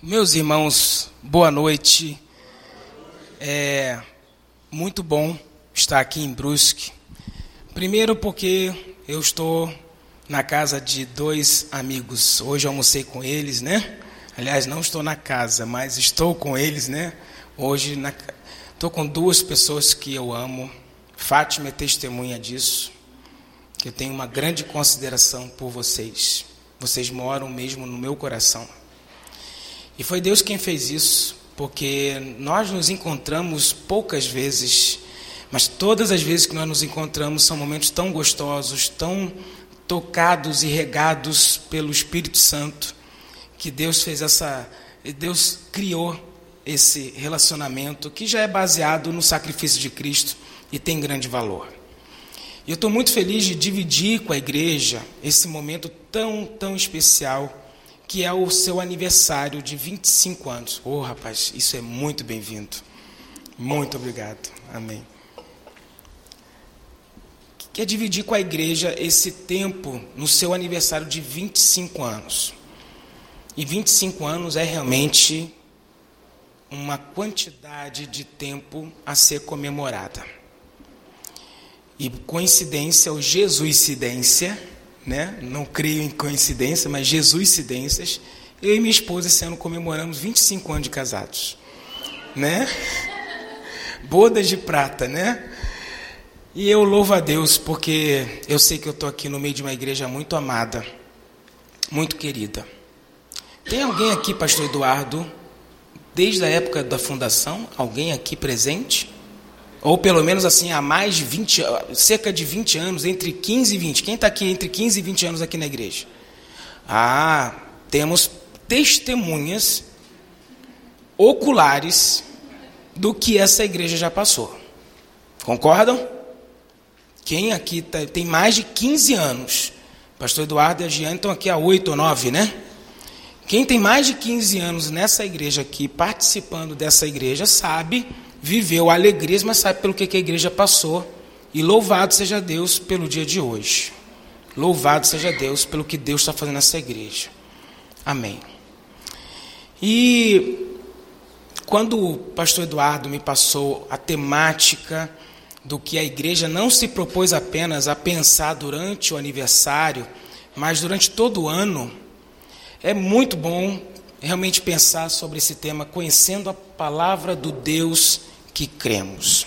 Meus irmãos, boa noite. É muito bom estar aqui em Brusque. Primeiro porque eu estou na casa de dois amigos. Hoje almocei com eles, né? Aliás, não estou na casa, mas estou com eles, né? Hoje na... estou com duas pessoas que eu amo. Fátima é testemunha disso. Que eu tenho uma grande consideração por vocês. Vocês moram mesmo no meu coração. E foi Deus quem fez isso, porque nós nos encontramos poucas vezes, mas todas as vezes que nós nos encontramos são momentos tão gostosos, tão tocados e regados pelo Espírito Santo, que Deus fez essa, Deus criou esse relacionamento que já é baseado no sacrifício de Cristo e tem grande valor. E eu estou muito feliz de dividir com a igreja esse momento tão, tão especial que é o seu aniversário de 25 anos. Ô oh, rapaz, isso é muito bem-vindo. Muito obrigado. Amém. Quer dividir com a igreja esse tempo no seu aniversário de 25 anos. E 25 anos é realmente uma quantidade de tempo a ser comemorada. E coincidência ou jesuicidência né? Não creio em coincidência, mas Jesuscidências. Eu e minha esposa esse ano comemoramos 25 anos de casados, né? Bodas de prata, né? E eu louvo a Deus porque eu sei que eu estou aqui no meio de uma igreja muito amada, muito querida. Tem alguém aqui, Pastor Eduardo, desde a época da fundação? Alguém aqui presente? Ou pelo menos assim, há mais de 20, cerca de 20 anos, entre 15 e 20. Quem está aqui entre 15 e 20 anos aqui na igreja? Ah, temos testemunhas oculares do que essa igreja já passou. Concordam? Quem aqui tá, tem mais de 15 anos? Pastor Eduardo e a Giane estão aqui há 8 ou 9, né? Quem tem mais de 15 anos nessa igreja aqui, participando dessa igreja, sabe viveu alegrias, mas sabe pelo que, a igreja passou. E louvado seja Deus pelo dia de hoje. Louvado seja Deus pelo que Deus está fazendo nessa igreja. Amém. E quando o pastor Eduardo me passou a temática do que a igreja não se propôs apenas a pensar durante o aniversário, mas durante todo o ano, é muito bom realmente pensar sobre esse tema, conhecendo a palavra do Deus que cremos.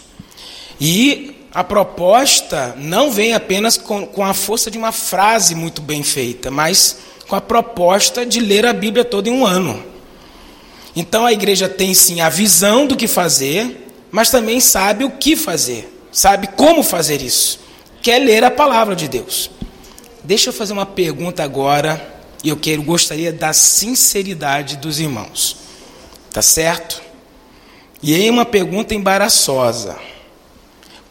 E a proposta não vem apenas com, com a força de uma frase muito bem feita, mas com a proposta de ler a Bíblia toda em um ano. Então a igreja tem sim a visão do que fazer, mas também sabe o que fazer, sabe como fazer isso. Quer ler a palavra de Deus. Deixa eu fazer uma pergunta agora, e eu quero gostaria da sinceridade dos irmãos. Tá certo? E aí uma pergunta embaraçosa.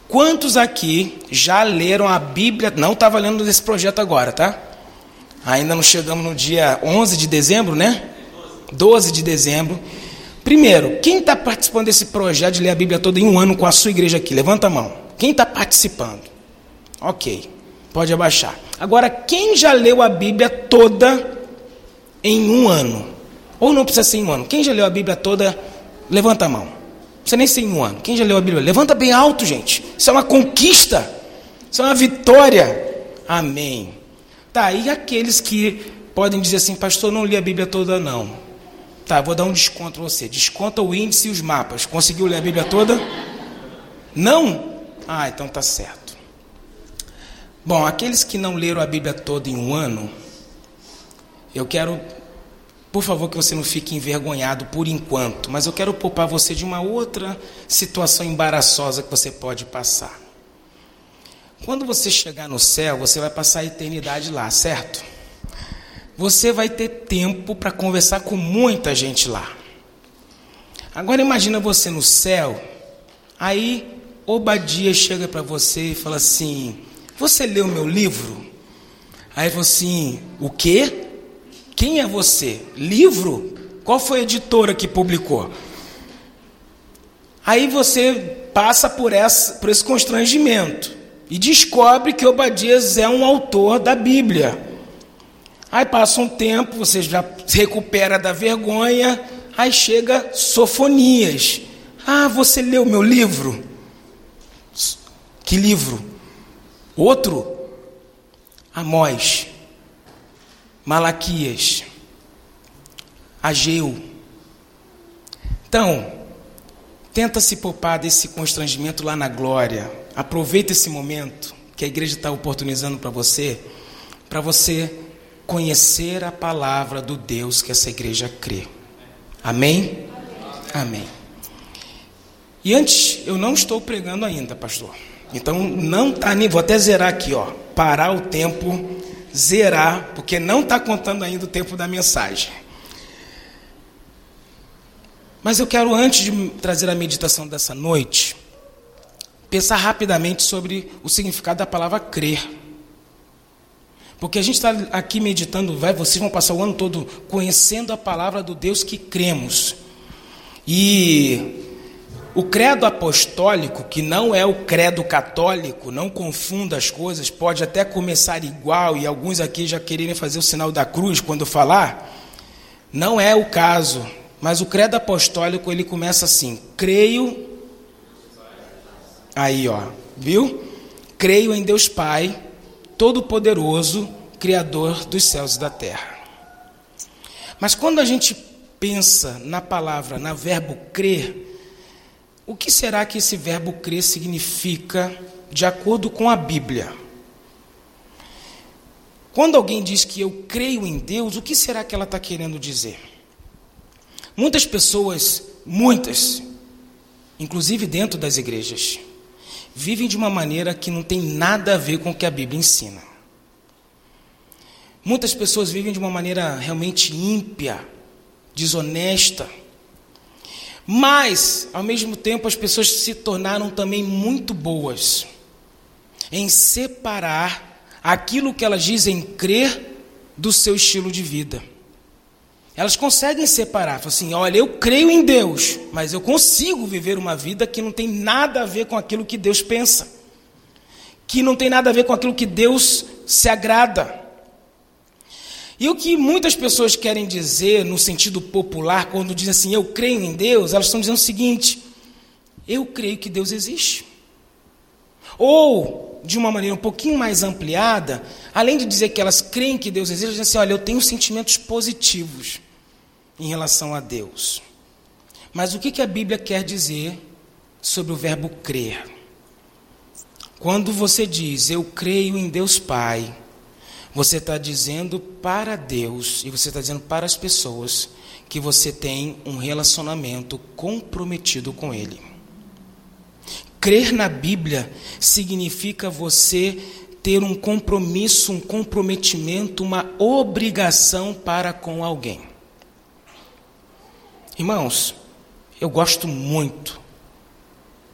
Quantos aqui já leram a Bíblia? Não estava lendo desse projeto agora, tá? Ainda não chegamos no dia 11 de dezembro, né? 12 de dezembro. Primeiro, quem está participando desse projeto de ler a Bíblia toda em um ano com a sua igreja aqui? Levanta a mão. Quem está participando? Ok, pode abaixar. Agora, quem já leu a Bíblia toda em um ano? Ou não precisa ser em um ano? Quem já leu a Bíblia toda? Levanta a mão. Você nem tem um ano. Quem já leu a Bíblia? Levanta bem alto, gente. Isso é uma conquista. Isso é uma vitória. Amém. Tá, e aqueles que podem dizer assim, pastor, não li a Bíblia toda, não. Tá, vou dar um desconto para você. Desconta o índice e os mapas. Conseguiu ler a Bíblia toda? Não? Ah, então tá certo. Bom, aqueles que não leram a Bíblia toda em um ano, eu quero por favor, que você não fique envergonhado por enquanto, mas eu quero poupar você de uma outra situação embaraçosa que você pode passar. Quando você chegar no céu, você vai passar a eternidade lá, certo? Você vai ter tempo para conversar com muita gente lá. Agora imagina você no céu, aí Obadia chega para você e fala assim: Você leu meu livro? Aí você assim: O quê? Quem é você? Livro? Qual foi a editora que publicou? Aí você passa por, essa, por esse constrangimento e descobre que Obadias é um autor da Bíblia. Aí passa um tempo, você já se recupera da vergonha, aí chega Sofonias. Ah, você leu meu livro? Que livro? Outro? Amós, Malaquias, Ageu. Então, tenta se poupar desse constrangimento lá na glória. Aproveita esse momento que a igreja está oportunizando para você, para você conhecer a palavra do Deus que essa igreja crê. Amém? Amém. E antes, eu não estou pregando ainda, pastor. Então não tá nem, vou até zerar aqui, ó, parar o tempo, zerar, porque não está contando ainda o tempo da mensagem. Mas eu quero antes de trazer a meditação dessa noite, pensar rapidamente sobre o significado da palavra crer. Porque a gente está aqui meditando, vai, vocês vão passar o ano todo conhecendo a palavra do Deus que cremos. E o credo apostólico, que não é o credo católico, não confunda as coisas, pode até começar igual e alguns aqui já quererem fazer o sinal da cruz quando falar. Não é o caso, mas o credo apostólico ele começa assim: creio. Aí, ó, viu? Creio em Deus Pai Todo-Poderoso, Criador dos céus e da terra. Mas quando a gente pensa na palavra, na verbo crer, o que será que esse verbo crer significa de acordo com a Bíblia? Quando alguém diz que eu creio em Deus, o que será que ela está querendo dizer? Muitas pessoas, muitas, inclusive dentro das igrejas, vivem de uma maneira que não tem nada a ver com o que a Bíblia ensina. Muitas pessoas vivem de uma maneira realmente ímpia, desonesta. Mas, ao mesmo tempo, as pessoas se tornaram também muito boas em separar aquilo que elas dizem crer do seu estilo de vida. Elas conseguem separar, assim: olha, eu creio em Deus, mas eu consigo viver uma vida que não tem nada a ver com aquilo que Deus pensa, que não tem nada a ver com aquilo que Deus se agrada. E o que muitas pessoas querem dizer no sentido popular, quando dizem assim, eu creio em Deus, elas estão dizendo o seguinte: eu creio que Deus existe. Ou, de uma maneira um pouquinho mais ampliada, além de dizer que elas creem que Deus existe, elas dizem assim: olha, eu tenho sentimentos positivos em relação a Deus. Mas o que, a Bíblia quer dizer sobre o verbo crer? Quando você diz, eu creio em Deus Pai, você está dizendo para Deus e você está dizendo para as pessoas que você tem um relacionamento comprometido com Ele. Crer na Bíblia significa você ter um compromisso, um comprometimento, uma obrigação para com alguém. Irmãos, eu gosto muito,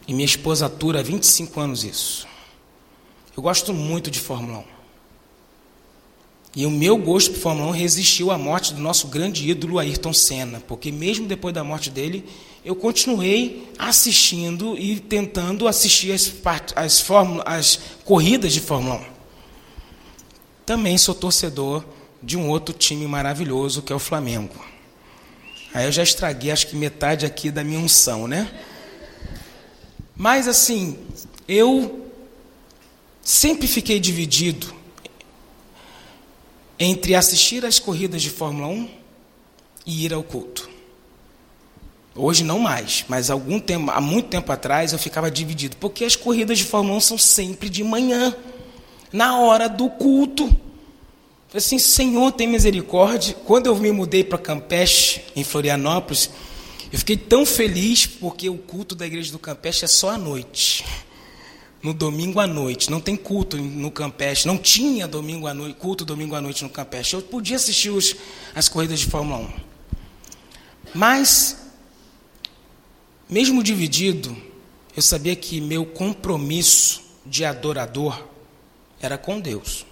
e minha esposa atura há 25 anos isso. Eu gosto muito de Fórmula 1. E o meu gosto por Fórmula 1 resistiu à morte do nosso grande ídolo Ayrton Senna, porque mesmo depois da morte dele, eu continuei assistindo e tentando assistir as, as, fórmula, as corridas de Fórmula 1. Também sou torcedor de um outro time maravilhoso, que é o Flamengo. Aí eu já estraguei, acho que metade aqui da minha unção, né? Mas assim, eu sempre fiquei dividido entre assistir às corridas de Fórmula 1 e ir ao culto. Hoje não mais, mas algum tempo, há muito tempo atrás eu ficava dividido, porque as corridas de Fórmula 1 são sempre de manhã, na hora do culto. Falei assim, Senhor, tem misericórdia. Quando eu me mudei para Campeche, em Florianópolis, eu fiquei tão feliz porque o culto da igreja do Campeche é só à noite. No domingo à noite. Não tem culto no Campeche. Não tinha domingo à noite, culto domingo à noite no Campeche. Eu podia assistir os, as corridas de Fórmula 1. Mas, mesmo dividido, eu sabia que meu compromisso de adorador era com Deus.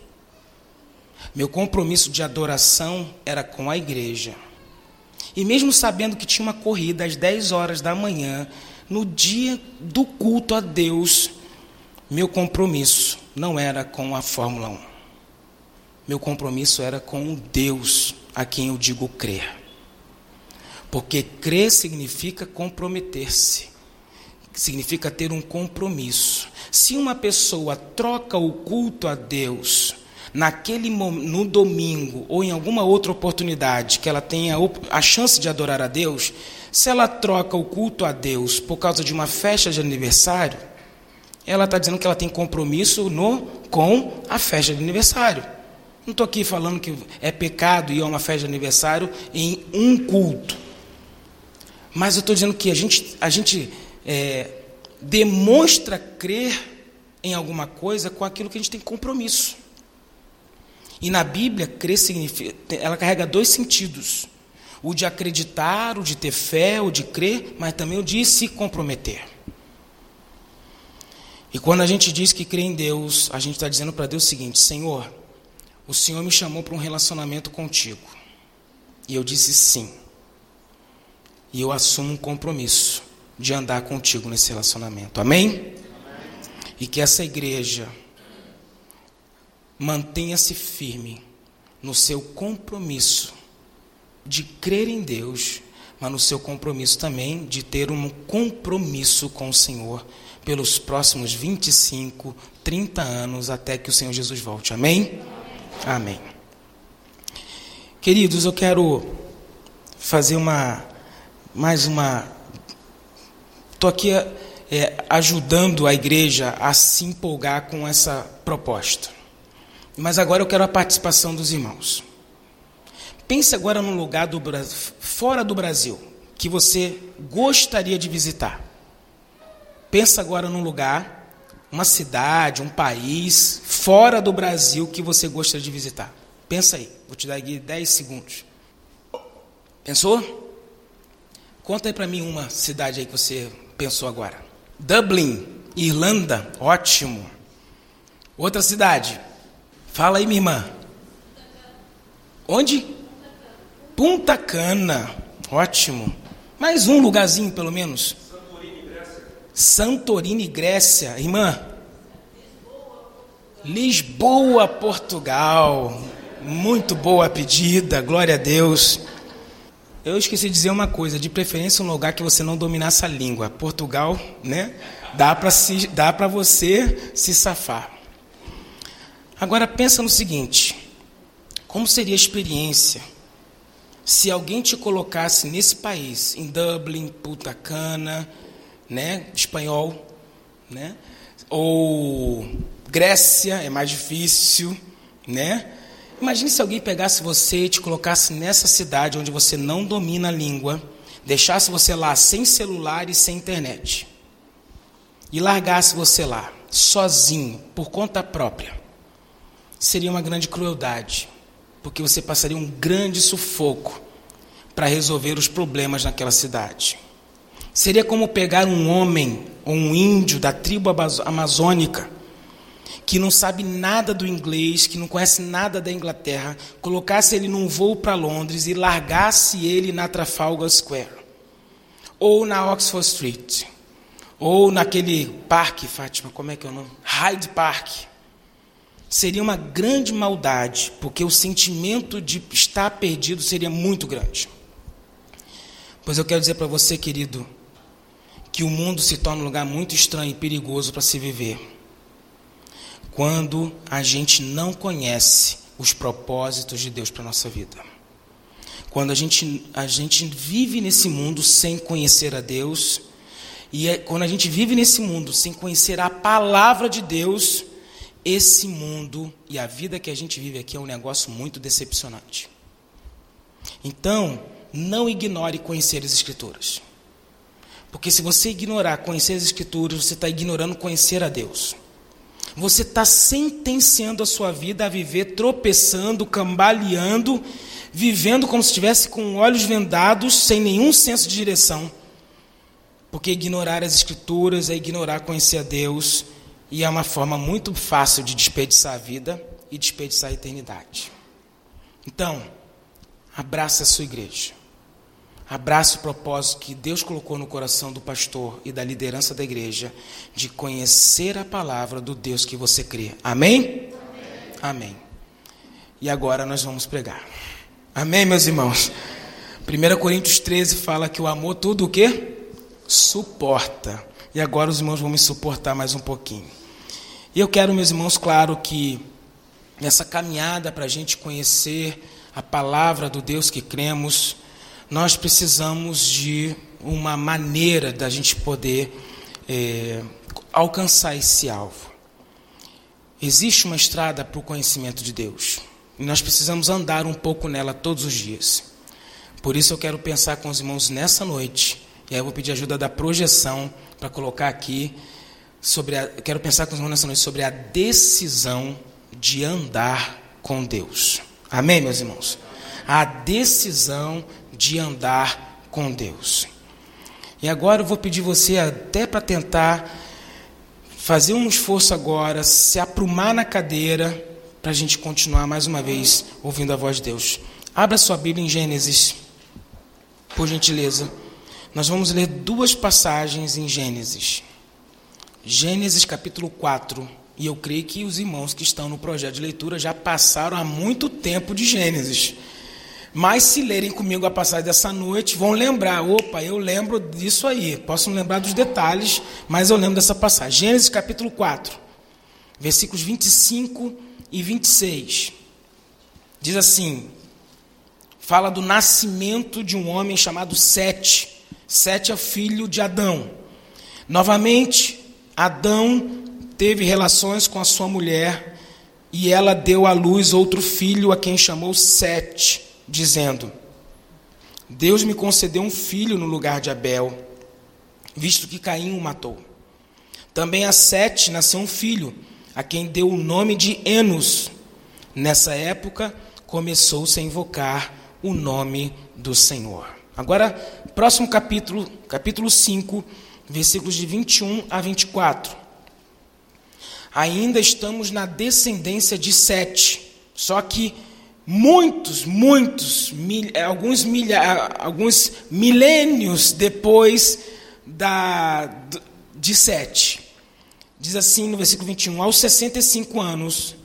Meu compromisso de adoração era com a igreja. E mesmo sabendo que tinha uma corrida às 10 horas da manhã, no dia do culto a Deus, meu compromisso não era com a Fórmula 1. Meu compromisso era com Deus a quem eu digo crer. Porque crer significa comprometer-se, significa ter um compromisso. Se uma pessoa troca o culto a Deus naquele no domingo ou em alguma outra oportunidade que ela tenha a chance de adorar a Deus, se ela troca o culto a Deus por causa de uma festa de aniversário, ela está dizendo que ela tem compromisso no, com a festa de aniversário. Não estou aqui falando que é pecado ir a uma festa de aniversário em um culto. Mas eu estou dizendo que a gente, a gente é, demonstra crer em alguma coisa com aquilo que a gente tem compromisso. E na Bíblia, crer significa, ela carrega dois sentidos: o de acreditar, o de ter fé, o de crer, mas também o de se comprometer. E quando a gente diz que crê em Deus, a gente está dizendo para Deus o seguinte: Senhor, o Senhor me chamou para um relacionamento contigo. E eu disse sim. E eu assumo um compromisso de andar contigo nesse relacionamento. Amém? Amém. E que essa igreja mantenha-se firme no seu compromisso de crer em Deus, mas no seu compromisso também de ter um compromisso com o Senhor pelos próximos 25, 30 anos até que o Senhor Jesus volte. Amém? Amém. Queridos, eu quero fazer uma mais uma estou aqui é, ajudando a igreja a se empolgar com essa proposta. Mas agora eu quero a participação dos irmãos. Pense agora num lugar do, fora do Brasil que você gostaria de visitar. Pensa agora num lugar, uma cidade, um país fora do Brasil que você gostaria de visitar. Pensa aí, vou te dar aqui 10 segundos. Pensou? Conta aí para mim uma cidade aí que você pensou agora. Dublin, Irlanda, ótimo. Outra cidade. Fala aí, minha irmã. Onde? Punta Cana. Ótimo. Mais um lugarzinho, pelo menos. Santorini, Grécia. Irmã. Lisboa, Portugal. Muito boa pedida. Glória a Deus. Eu esqueci de dizer uma coisa, de preferência um lugar que você não dominasse a língua. Portugal, né? Dá para dá para você se safar. Agora pensa no seguinte: como seria a experiência se alguém te colocasse nesse país, em Dublin, Punta Cana, né, espanhol, né, ou Grécia, é mais difícil, né? Imagine se alguém pegasse você e te colocasse nessa cidade onde você não domina a língua, deixasse você lá sem celular e sem internet, e largasse você lá, sozinho, por conta própria seria uma grande crueldade, porque você passaria um grande sufoco para resolver os problemas naquela cidade. Seria como pegar um homem ou um índio da tribo amazônica que não sabe nada do inglês, que não conhece nada da Inglaterra, colocasse ele num voo para Londres e largasse ele na Trafalgar Square, ou na Oxford Street, ou naquele parque, Fátima, como é que é o nome? Hyde Park seria uma grande maldade, porque o sentimento de estar perdido seria muito grande. Pois eu quero dizer para você, querido, que o mundo se torna um lugar muito estranho e perigoso para se viver. Quando a gente não conhece os propósitos de Deus para a nossa vida. Quando a gente, a gente vive nesse mundo sem conhecer a Deus, e é, quando a gente vive nesse mundo sem conhecer a palavra de Deus, esse mundo e a vida que a gente vive aqui é um negócio muito decepcionante. Então, não ignore conhecer as Escrituras. Porque se você ignorar conhecer as Escrituras, você está ignorando conhecer a Deus. Você está sentenciando a sua vida a viver tropeçando, cambaleando, vivendo como se estivesse com olhos vendados, sem nenhum senso de direção. Porque ignorar as Escrituras é ignorar conhecer a Deus e é uma forma muito fácil de desperdiçar a vida e desperdiçar a eternidade. Então, abraça a sua igreja. Abraça o propósito que Deus colocou no coração do pastor e da liderança da igreja de conhecer a palavra do Deus que você crê. Amém? Amém. Amém. e agora nós vamos pregar. Amém, meus irmãos? 1 Coríntios 13 fala que o amor tudo o quê? Suporta. E agora os irmãos vão me suportar mais um pouquinho. E eu quero, meus irmãos, claro que nessa caminhada para a gente conhecer a palavra do Deus que cremos, nós precisamos de uma maneira da gente poder é, alcançar esse alvo. Existe uma estrada para o conhecimento de Deus. E nós precisamos andar um pouco nela todos os dias. Por isso eu quero pensar com os irmãos nessa noite. E aí eu vou pedir ajuda da projeção para colocar aqui sobre a, quero pensar com os irmãos nessa noite sobre a decisão de andar com Deus. Amém, meus irmãos? A decisão de andar com Deus. E agora eu vou pedir você até para tentar fazer um esforço agora, se aprumar na cadeira para a gente continuar mais uma vez ouvindo a voz de Deus. Abra sua Bíblia em Gênesis, por gentileza. Nós vamos ler duas passagens em Gênesis. Gênesis capítulo 4. E eu creio que os irmãos que estão no projeto de leitura já passaram há muito tempo de Gênesis. Mas se lerem comigo a passagem dessa noite, vão lembrar, opa, eu lembro disso aí. Posso não lembrar dos detalhes, mas eu lembro dessa passagem. Gênesis capítulo 4, versículos 25 e 26. Diz assim: fala do nascimento de um homem chamado Sete. Sete é filho de Adão. Novamente, Adão teve relações com a sua mulher e ela deu à luz outro filho a quem chamou Sete, dizendo: Deus me concedeu um filho no lugar de Abel, visto que Caim o matou. Também a Sete nasceu um filho a quem deu o nome de Enos. Nessa época, começou-se a invocar o nome do Senhor. Agora, próximo capítulo, capítulo 5, versículos de 21 a 24. Ainda estamos na descendência de Sete, só que muitos, muitos, mil, alguns, milha, alguns milênios depois da, de Sete. Diz assim no versículo 21: Aos 65 anos,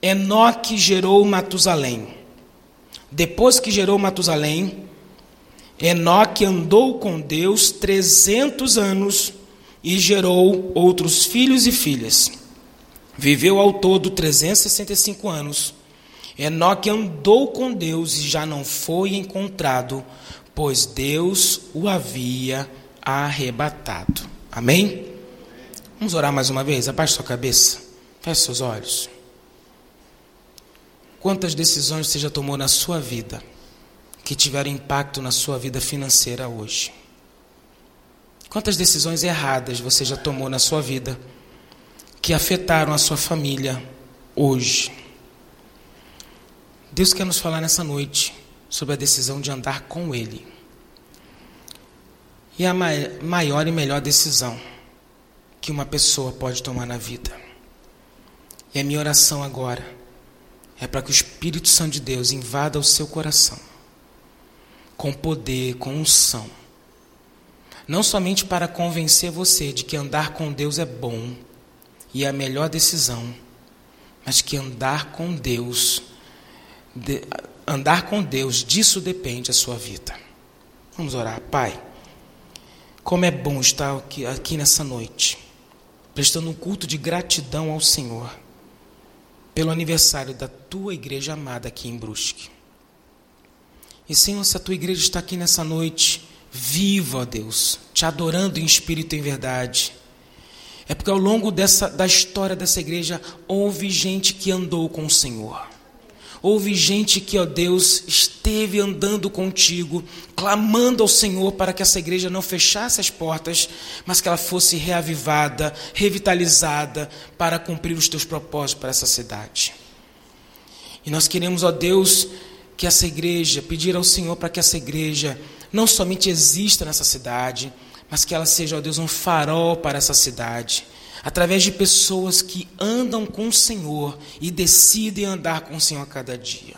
Enoque gerou Matusalém. Depois que gerou Matusalém, Enoque andou com Deus 300 anos e gerou outros filhos e filhas. Viveu ao todo 365 anos. Enoque andou com Deus e já não foi encontrado, pois Deus o havia arrebatado. Amém? Vamos orar mais uma vez? Abaixe sua cabeça. Feche seus olhos. Quantas decisões você já tomou na sua vida que tiveram impacto na sua vida financeira hoje? Quantas decisões erradas você já tomou na sua vida que afetaram a sua família hoje? Deus quer nos falar nessa noite sobre a decisão de andar com Ele. E a maior e melhor decisão que uma pessoa pode tomar na vida. E a minha oração agora é para que o Espírito Santo de Deus invada o seu coração com poder, com unção. Não somente para convencer você de que andar com Deus é bom e é a melhor decisão, mas que andar com Deus, de, andar com Deus, disso depende a sua vida. Vamos orar, Pai. Como é bom estar aqui, aqui nessa noite prestando um culto de gratidão ao Senhor pelo aniversário da tua igreja amada aqui em Brusque. E Senhor, se a tua igreja está aqui nessa noite, viva, ó Deus, te adorando em espírito e em verdade. É porque ao longo dessa, da história dessa igreja houve gente que andou com o Senhor. Houve gente que, ó Deus, esteve andando contigo, clamando ao Senhor para que essa igreja não fechasse as portas, mas que ela fosse reavivada, revitalizada para cumprir os teus propósitos para essa cidade. E nós queremos, ó Deus, que essa igreja, pedir ao Senhor para que essa igreja não somente exista nessa cidade, mas que ela seja, ó Deus, um farol para essa cidade através de pessoas que andam com o Senhor e decidem andar com o Senhor a cada dia.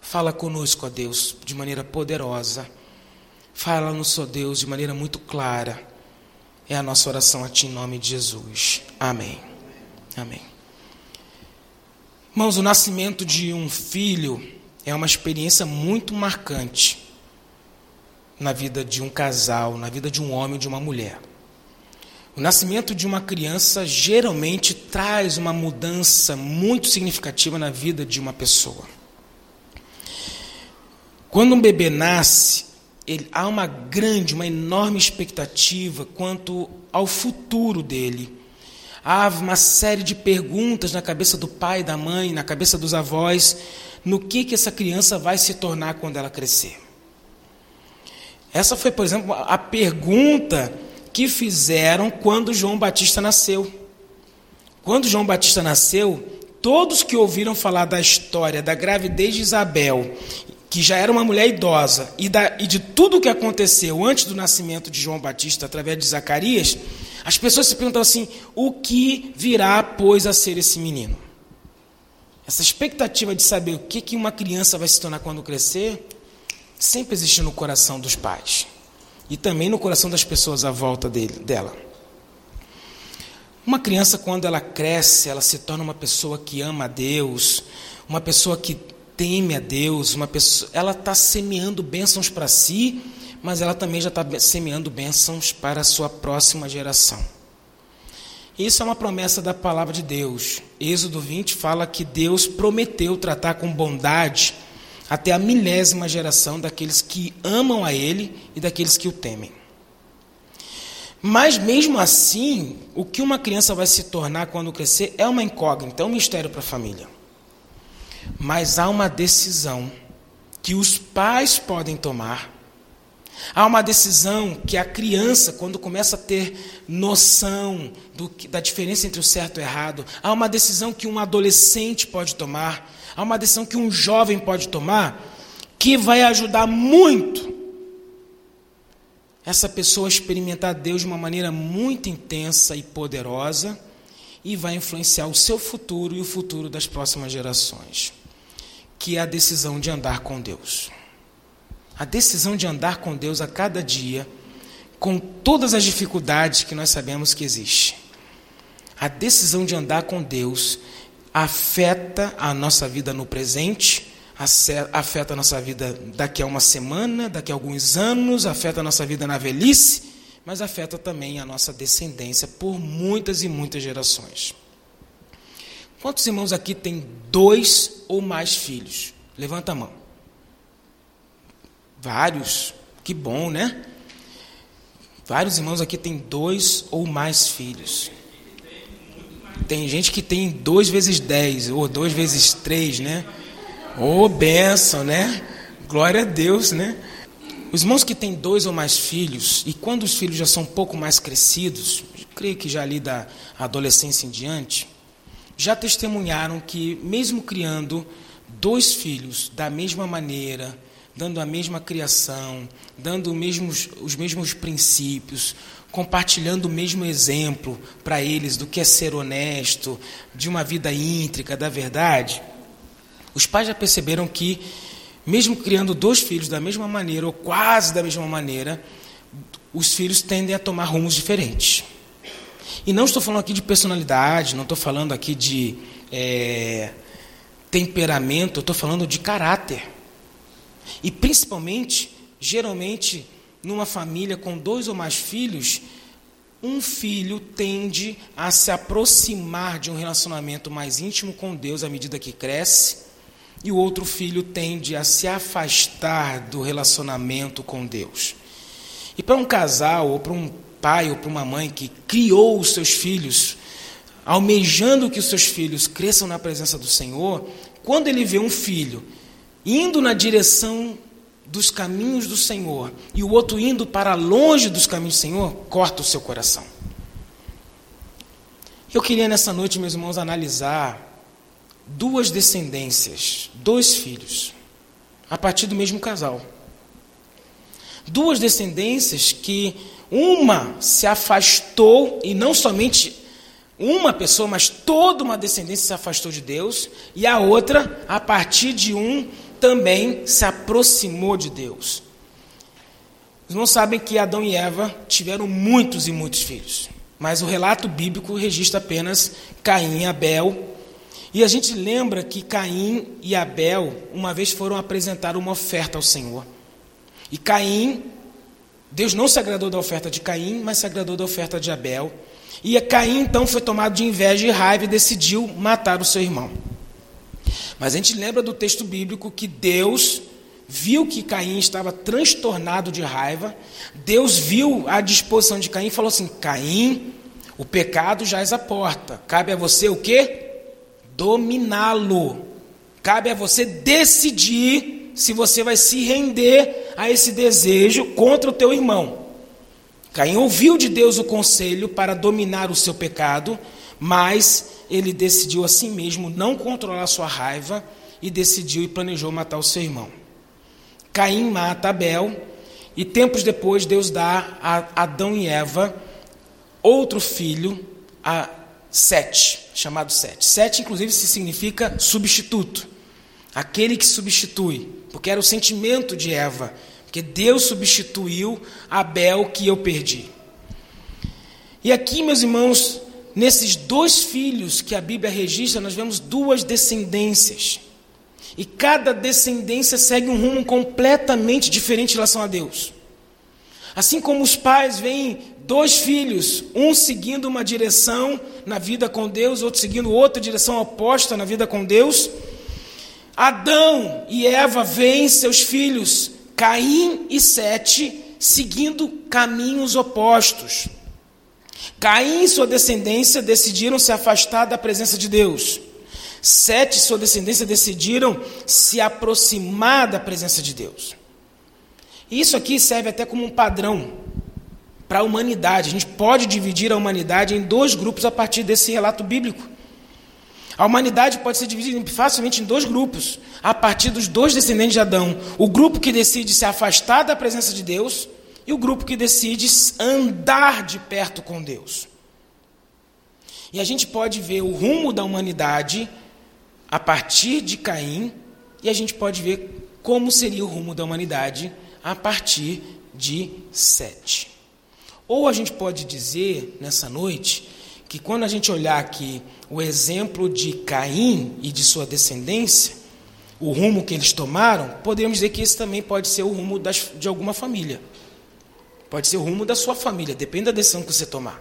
Fala conosco, ó Deus, de maneira poderosa. Fala-nos, ó Deus, de maneira muito clara. É a nossa oração a Ti em nome de Jesus. Amém. Amém. Irmãos, o nascimento de um filho é uma experiência muito marcante na vida de um casal, na vida de um homem ou de uma mulher. O nascimento de uma criança geralmente traz uma mudança muito significativa na vida de uma pessoa. Quando um bebê nasce, ele, há uma grande, uma enorme expectativa quanto ao futuro dele. Há uma série de perguntas na cabeça do pai, da mãe, na cabeça dos avós, no que, que essa criança vai se tornar quando ela crescer. Essa foi, por exemplo, a pergunta que fizeram quando João Batista nasceu. Quando João Batista nasceu, todos que ouviram falar da história da gravidez de Isabel, que já era uma mulher idosa, e, da, e de tudo o que aconteceu antes do nascimento de João Batista através de Zacarias, as pessoas se perguntam assim: o que virá, pois, a ser esse menino? Essa expectativa de saber o que, que uma criança vai se tornar quando crescer, sempre existe no coração dos pais e também no coração das pessoas à volta dele, dela. Uma criança, quando ela cresce, ela se torna uma pessoa que ama a Deus, uma pessoa que teme a Deus, uma pessoa, ela está semeando bênçãos para si, mas ela também já está semeando bênçãos para a sua próxima geração. Isso é uma promessa da palavra de Deus. Êxodo 20 fala que Deus prometeu tratar com bondade até a milésima geração daqueles que amam a Ele e daqueles que o temem. Mas mesmo assim, o que uma criança vai se tornar quando crescer é uma incógnita, é um mistério para a família. Mas há uma decisão que os pais podem tomar. Há uma decisão que a criança, quando começa a ter noção do, da diferença entre o certo e o errado, há uma decisão que um adolescente pode tomar Há uma decisão que um jovem pode tomar que vai ajudar muito essa pessoa a experimentar Deus de uma maneira muito intensa e poderosa e vai influenciar o seu futuro e o futuro das próximas gerações, que é a decisão de andar com Deus. A decisão de andar com Deus a cada dia, com todas as dificuldades que nós sabemos que existe. A decisão de andar com Deus afeta a nossa vida no presente, afeta a nossa vida daqui a uma semana, daqui a alguns anos, afeta a nossa vida na velhice, mas afeta também a nossa descendência por muitas e muitas gerações. Quantos irmãos aqui têm dois ou mais filhos? Levanta a mão. Vários. Que bom, né? Vários irmãos aqui têm dois ou mais filhos. Tem gente que tem dois vezes dez, ou dois vezes três, né? Ô, oh, benção, né? Glória a Deus, né? Os irmãos que têm dois ou mais filhos, e quando os filhos já são um pouco mais crescidos, creio que já ali da adolescência em diante, já testemunharam que, mesmo criando dois filhos da mesma maneira, dando a mesma criação, dando mesmos, os mesmos princípios, compartilhando o mesmo exemplo para eles do que é ser honesto, de uma vida íntrica, da verdade, os pais já perceberam que, mesmo criando dois filhos da mesma maneira, ou quase da mesma maneira, os filhos tendem a tomar rumos diferentes. E não estou falando aqui de personalidade, não estou falando aqui de é, temperamento, estou falando de caráter. E principalmente, geralmente, numa família com dois ou mais filhos, um filho tende a se aproximar de um relacionamento mais íntimo com Deus à medida que cresce, e o outro filho tende a se afastar do relacionamento com Deus. E para um casal, ou para um pai ou para uma mãe que criou os seus filhos, almejando que os seus filhos cresçam na presença do Senhor, quando ele vê um filho indo na direção dos caminhos do Senhor e o outro indo para longe dos caminhos do Senhor, corta o seu coração. Eu queria nessa noite, meus irmãos, analisar duas descendências, dois filhos, a partir do mesmo casal. Duas descendências que uma se afastou, e não somente uma pessoa, mas toda uma descendência se afastou de Deus, e a outra, a partir de um também se aproximou de Deus. Os irmãos sabem que Adão e Eva tiveram muitos e muitos filhos, mas o relato bíblico registra apenas Caim e Abel. E a gente lembra que Caim e Abel uma vez foram apresentar uma oferta ao Senhor. E Caim, Deus não se agradou da oferta de Caim, mas se agradou da oferta de Abel. E Caim então foi tomado de inveja e raiva e decidiu matar o seu irmão. Mas a gente lembra do texto bíblico que Deus viu que Caim estava transtornado de raiva. Deus viu a disposição de Caim e falou assim: Caim, o pecado já é a porta. Cabe a você o quê? Dominá-lo. Cabe a você decidir se você vai se render a esse desejo contra o teu irmão. Caim ouviu de Deus o conselho para dominar o seu pecado, mas ele decidiu a si mesmo não controlar sua raiva e decidiu e planejou matar o seu irmão. Caim mata Abel e tempos depois Deus dá a Adão e Eva outro filho, a Sete, chamado Sete. Sete, inclusive, significa substituto, aquele que substitui, porque era o sentimento de Eva, porque Deus substituiu Abel que eu perdi. E aqui, meus irmãos, Nesses dois filhos que a Bíblia registra, nós vemos duas descendências. E cada descendência segue um rumo completamente diferente em relação a Deus. Assim como os pais veem dois filhos, um seguindo uma direção na vida com Deus, outro seguindo outra direção oposta na vida com Deus, Adão e Eva veem seus filhos, Caim e Sete, seguindo caminhos opostos. Caim e sua descendência decidiram se afastar da presença de Deus. Sete e sua descendência decidiram se aproximar da presença de Deus. Isso aqui serve até como um padrão para a humanidade. A gente pode dividir a humanidade em dois grupos a partir desse relato bíblico. A humanidade pode ser dividida facilmente em dois grupos, a partir dos dois descendentes de Adão. O grupo que decide se afastar da presença de Deus e o grupo que decide andar de perto com Deus. E a gente pode ver o rumo da humanidade a partir de Caim, e a gente pode ver como seria o rumo da humanidade a partir de Sete. Ou a gente pode dizer nessa noite que quando a gente olhar aqui o exemplo de Caim e de sua descendência, o rumo que eles tomaram, podemos dizer que esse também pode ser o rumo das, de alguma família. Pode ser o rumo da sua família, depende da decisão que você tomar.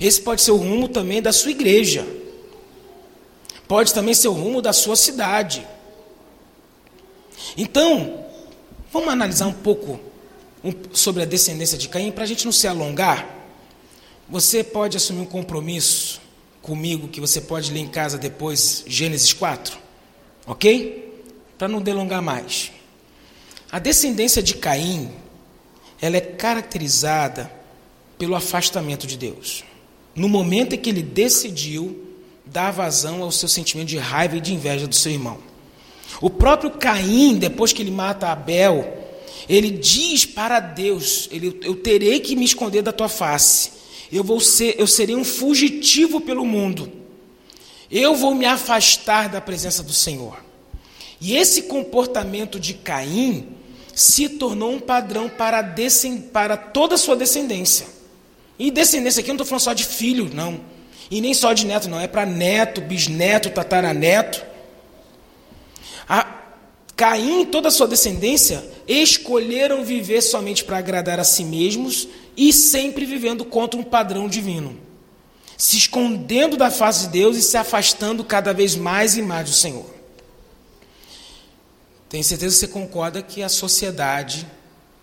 Esse pode ser o rumo também da sua igreja. Pode também ser o rumo da sua cidade. Então, vamos analisar um pouco sobre a descendência de Caim, para a gente não se alongar. Você pode assumir um compromisso comigo que você pode ler em casa depois, Gênesis 4, ok? Para não delongar mais. A descendência de Caim ela é caracterizada pelo afastamento de Deus. No momento em que ele decidiu dar vazão ao seu sentimento de raiva e de inveja do seu irmão. O próprio Caim, depois que ele mata Abel, ele diz para Deus: ele, Eu terei que me esconder da tua face. Eu vou ser, eu serei um fugitivo pelo mundo. Eu vou me afastar da presença do Senhor. E esse comportamento de Caim se tornou um padrão para, para toda a sua descendência. E descendência aqui eu não estou falando só de filho, não. E nem só de neto, não. É para neto, bisneto, tataraneto. A Caim e toda a sua descendência escolheram viver somente para agradar a si mesmos e sempre vivendo contra um padrão divino. Se escondendo da face de Deus e se afastando cada vez mais e mais do Senhor. Tenho certeza que você concorda que a sociedade,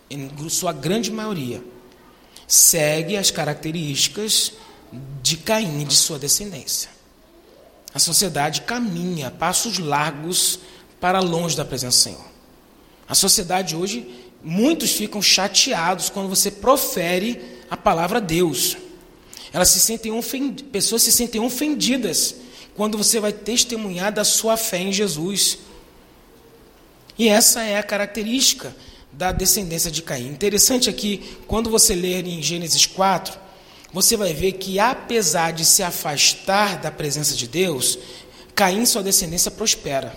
em sua grande maioria, segue as características de Caim e de sua descendência. A sociedade caminha passos largos para longe da presença do Senhor. A sociedade hoje, muitos ficam chateados quando você profere a palavra Deus. Elas se sentem pessoas se sentem ofendidas quando você vai testemunhar da sua fé em Jesus. E essa é a característica da descendência de Caim. Interessante aqui, quando você ler em Gênesis 4, você vai ver que, apesar de se afastar da presença de Deus, Caim sua descendência prospera.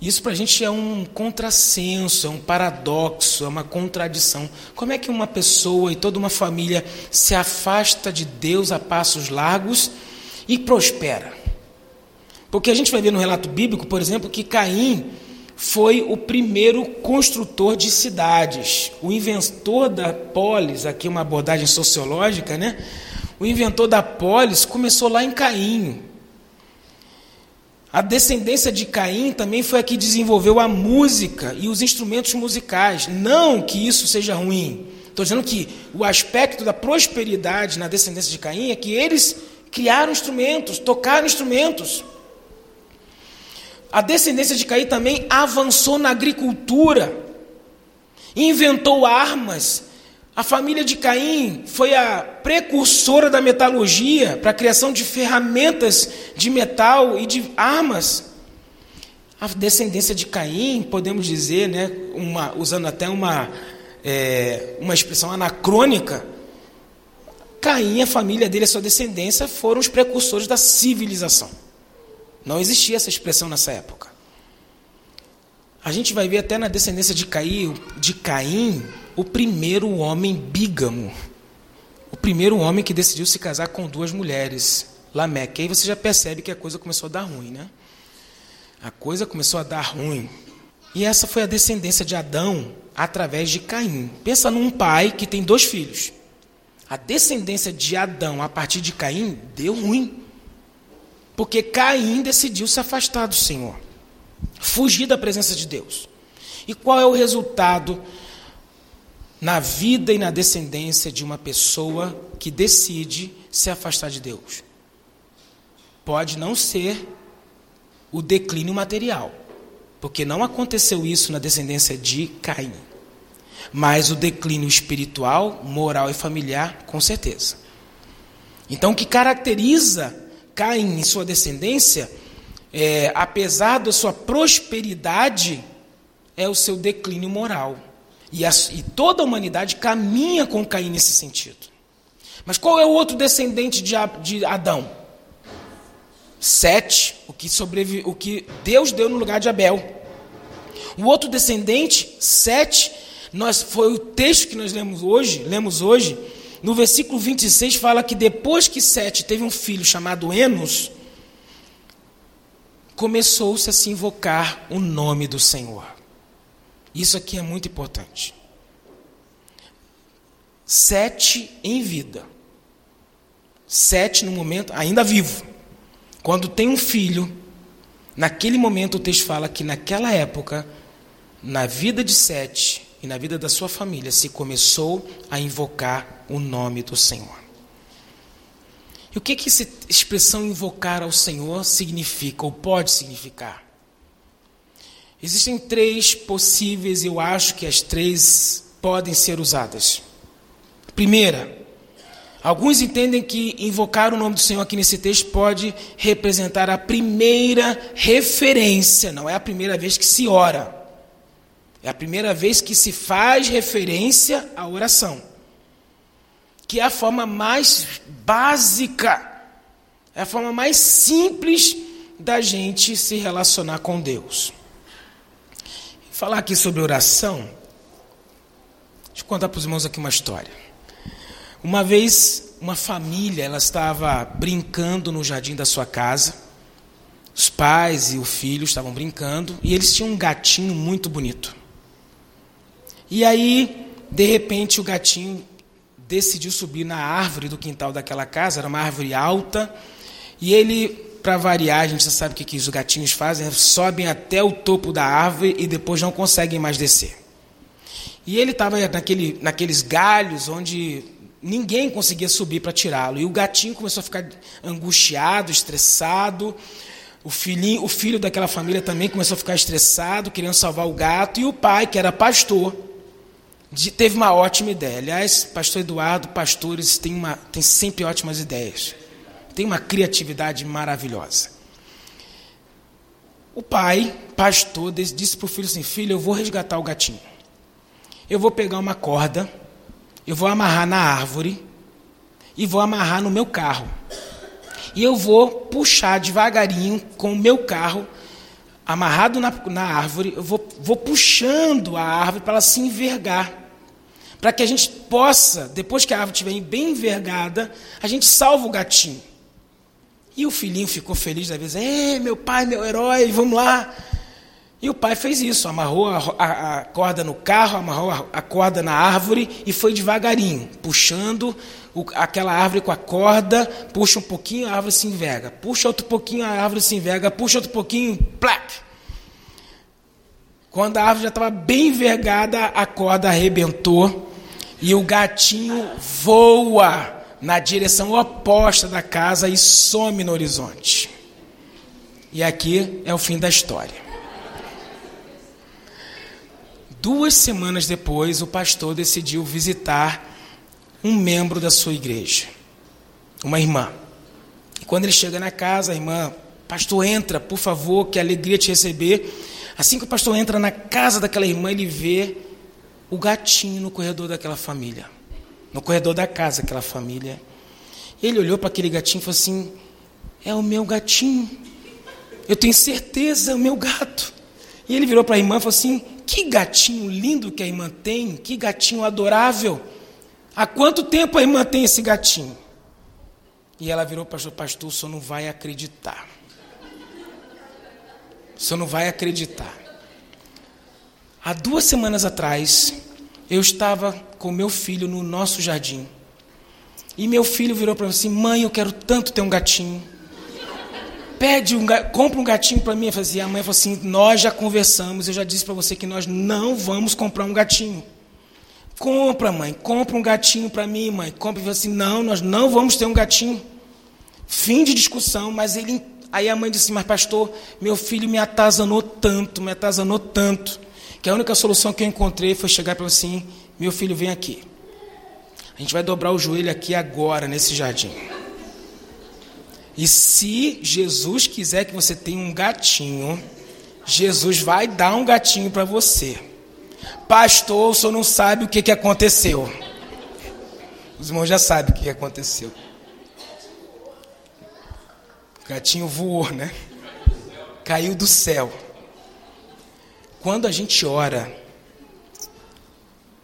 Isso para a gente é um contrassenso, é um paradoxo, é uma contradição. Como é que uma pessoa e toda uma família se afasta de Deus a passos largos e prospera. Porque a gente vai ver no relato bíblico, por exemplo, que Caim foi o primeiro construtor de cidades, o inventor da polis, aqui uma abordagem sociológica, né? O inventor da polis começou lá em Caim. A descendência de Caim também foi a que desenvolveu a música e os instrumentos musicais. Não que isso seja ruim. Estou dizendo que o aspecto da prosperidade na descendência de Caim é que eles criaram instrumentos, tocaram instrumentos. A descendência de Caim também avançou na agricultura, inventou armas. A família de Caim foi a precursora da metalurgia para a criação de ferramentas de metal e de armas. A descendência de Caim, podemos dizer, né, uma, usando até uma, é, uma expressão anacrônica, Caim, a família dele, a sua descendência foram os precursores da civilização. Não existia essa expressão nessa época. A gente vai ver até na descendência de Caim, de Caim o primeiro homem bígamo. O primeiro homem que decidiu se casar com duas mulheres, Lameque. Aí você já percebe que a coisa começou a dar ruim, né? A coisa começou a dar ruim. E essa foi a descendência de Adão através de Caim. Pensa num pai que tem dois filhos. A descendência de Adão a partir de Caim deu ruim. Porque Caim decidiu se afastar do Senhor, fugir da presença de Deus. E qual é o resultado na vida e na descendência de uma pessoa que decide se afastar de Deus? Pode não ser o declínio material, porque não aconteceu isso na descendência de Caim. Mas o declínio espiritual, moral e familiar, com certeza. Então, o que caracteriza Caim e sua descendência, é, apesar da sua prosperidade, é o seu declínio moral. E, a, e toda a humanidade caminha com Caim nesse sentido. Mas qual é o outro descendente de, de Adão? Sete, o que, sobrevive, o que Deus deu no lugar de Abel. O outro descendente, Sete, nós, foi o texto que nós lemos hoje, lemos hoje, no versículo 26 fala que depois que Sete teve um filho chamado Enos, começou-se a se invocar o nome do Senhor. Isso aqui é muito importante. Sete em vida. Sete no momento, ainda vivo. Quando tem um filho, naquele momento o texto fala que naquela época, na vida de Sete, e na vida da sua família se começou a invocar o nome do Senhor. E o que, que essa expressão invocar ao Senhor significa ou pode significar? Existem três possíveis, eu acho que as três podem ser usadas. Primeira, alguns entendem que invocar o nome do Senhor aqui nesse texto pode representar a primeira referência, não é a primeira vez que se ora é a primeira vez que se faz referência à oração, que é a forma mais básica, é a forma mais simples da gente se relacionar com Deus. Falar aqui sobre oração, deixa eu contar para os irmãos aqui uma história. Uma vez, uma família, ela estava brincando no jardim da sua casa. Os pais e o filho estavam brincando e eles tinham um gatinho muito bonito. E aí, de repente, o gatinho decidiu subir na árvore do quintal daquela casa, era uma árvore alta, e ele, para variar, a gente já sabe o que, que os gatinhos fazem, sobem até o topo da árvore e depois não conseguem mais descer. E ele estava naquele, naqueles galhos onde ninguém conseguia subir para tirá-lo. E o gatinho começou a ficar angustiado, estressado. O, filhinho, o filho daquela família também começou a ficar estressado, querendo salvar o gato. E o pai, que era pastor, de, teve uma ótima ideia. Aliás, pastor Eduardo, pastores têm, uma, sempre ótimas ideias. Tem uma criatividade maravilhosa. O pai, pastor, disse para o filho assim: Filho, eu vou resgatar o gatinho. Eu vou pegar uma corda, eu vou amarrar na árvore e vou amarrar no meu carro. E eu vou puxar devagarinho com o meu carro amarrado na, na árvore, eu vou, vou puxando a árvore para ela se envergar. Para que a gente possa, depois que a árvore estiver bem envergada, a gente salva o gatinho. E o filhinho ficou feliz da vez, é meu pai, meu herói, vamos lá. E o pai fez isso, amarrou a, a, a corda no carro, amarrou a, a, corda na árvore e foi devagarinho, puxando o, aquela árvore com a corda, puxa um pouquinho, a árvore se enverga, puxa outro pouquinho, a árvore se enverga, puxa outro pouquinho, plac. Quando a árvore já estava bem envergada, a corda arrebentou e o gatinho voa na direção oposta da casa e some no horizonte. E aqui é o fim da história. Duas semanas depois, o pastor decidiu visitar um membro da sua igreja, uma irmã. E quando ele chega na casa, a irmã, pastor, entra, por favor, que alegria te receber. Assim que o pastor entra na casa daquela irmã, ele vê o gatinho no corredor daquela família, no corredor da casa daquela família. Ele olhou para aquele gatinho e falou assim: É o meu gatinho. Eu tenho certeza, é o meu gato. E ele virou para a irmã e falou assim: Que gatinho lindo que a irmã tem, que gatinho adorável. Há quanto tempo a irmã tem esse gatinho? E ela virou para o pastor: Pastor, o senhor não vai acreditar. O senhor não vai acreditar. Há duas semanas atrás, eu estava com meu filho no nosso jardim. E meu filho virou para mim assim: Mãe, eu quero tanto ter um gatinho pede um, compra um gatinho para mim. Eu falei, a mãe falou assim, nós já conversamos, eu já disse para você que nós não vamos comprar um gatinho. Compra, mãe, compra um gatinho para mim, mãe. Compra. Eu falei assim, não, nós não vamos ter um gatinho. Fim de discussão, mas ele... Aí a mãe disse, mas pastor, meu filho me atazanou tanto, me atazanou tanto, que a única solução que eu encontrei foi chegar para assim, meu filho, vem aqui. A gente vai dobrar o joelho aqui agora, nesse jardim. E se Jesus quiser que você tenha um gatinho, Jesus vai dar um gatinho para você. Pastor, o senhor não sabe o que, que aconteceu. Os irmãos já sabem o que, aconteceu. O gatinho voou, né? Caiu do céu. Quando a gente ora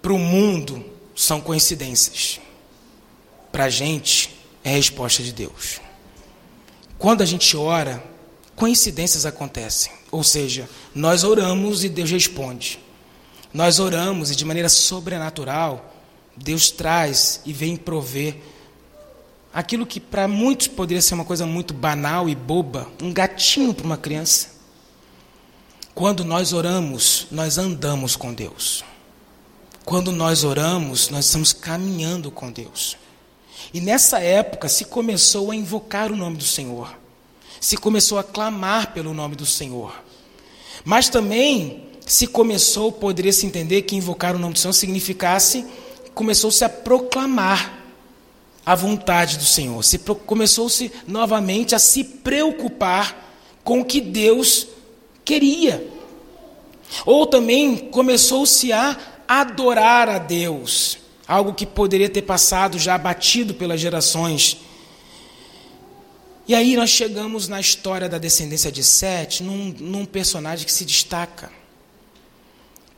para o mundo, são coincidências. Para a gente, é resposta de Deus. Quando a gente ora, coincidências acontecem. Ou seja, nós oramos e Deus responde. Nós oramos e de maneira sobrenatural, Deus traz e vem prover aquilo que para muitos poderia ser uma coisa muito banal e boba, um gatinho para uma criança. Quando nós oramos, nós andamos com Deus. Quando nós oramos, nós estamos caminhando com Deus. E nessa época se começou a invocar o nome do Senhor, se começou a clamar pelo nome do Senhor. Mas também se começou, poderia se entender que invocar o nome do Senhor significasse, começou-se a proclamar a vontade do Senhor, se começou-se novamente a se preocupar com o que Deus queria. Ou também começou-se a adorar a Deus algo que poderia ter passado já batido pelas gerações. E aí nós chegamos na história da descendência de Sete, num, num personagem que se destaca,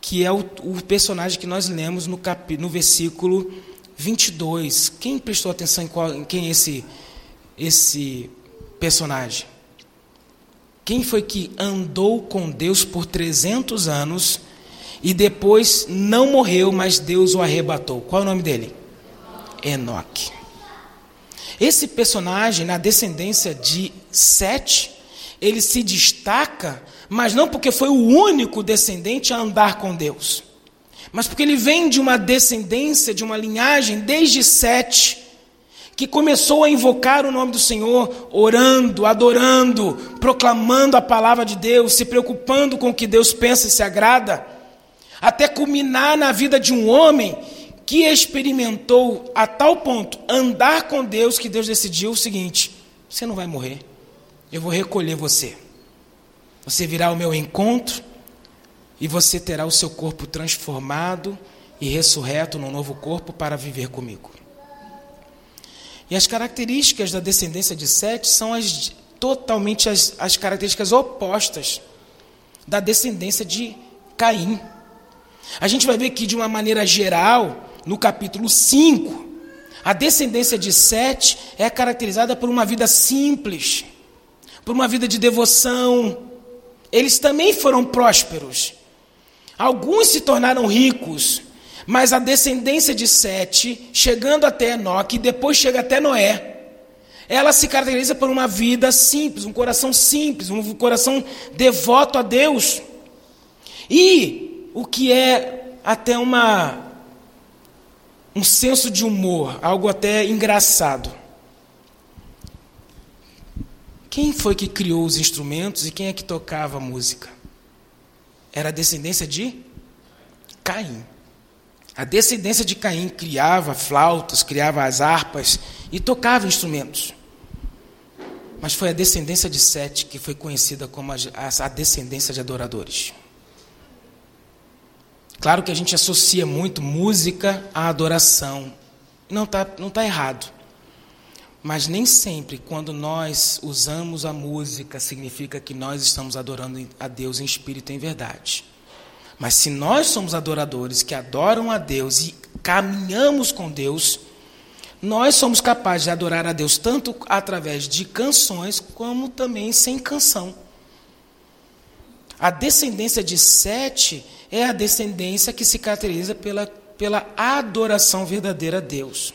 que é o, o personagem que nós lemos no, cap, no versículo 22. Quem prestou atenção em, qual, em quem é esse, esse personagem? Quem foi que andou com Deus por 300 anos e depois não morreu, mas Deus o arrebatou. Qual é o nome dele? Enoque. Esse personagem, na descendência de Sete, ele se destaca, mas não porque foi o único descendente a andar com Deus, mas porque ele vem de uma descendência, de uma linhagem desde Sete, que começou a invocar o nome do Senhor, orando, adorando, proclamando a palavra de Deus, se preocupando com o que Deus pensa e se agrada até culminar na vida de um homem que experimentou a tal ponto andar com Deus que Deus decidiu o seguinte: você não vai morrer, eu vou recolher você. Você virá ao meu encontro e você terá o seu corpo transformado e ressurreto num novo corpo para viver comigo. E as características da descendência de Sete são as, totalmente as, as características opostas da descendência de Caim. A gente vai ver que, de uma maneira geral, no capítulo 5, A descendência de Sete é caracterizada por uma vida simples, por uma vida de devoção. Eles também foram prósperos. Alguns se tornaram ricos, mas a descendência de Sete, chegando até Enoque, depois chega até Noé, ela se caracteriza por uma vida simples, um coração simples, um coração devoto a Deus. E o que é até uma um senso de humor, algo até engraçado. Quem foi que criou os instrumentos e quem é que tocava a música? Era a descendência de Caim. A descendência de Caim criava flautas, criava as harpas e tocava instrumentos. Mas foi a descendência de Sete que foi conhecida como a, a descendência de adoradores. Claro que a gente associa muito música à adoração. Não está não tá errado. Mas nem sempre, quando nós usamos a música, significa que nós estamos adorando a Deus em espírito e em verdade. Mas se nós somos adoradores que adoram a Deus e caminhamos com Deus, nós somos capazes de adorar a Deus tanto através de canções, como também sem canção. A descendência de Sete é a descendência que se caracteriza pela, pela adoração verdadeira a Deus.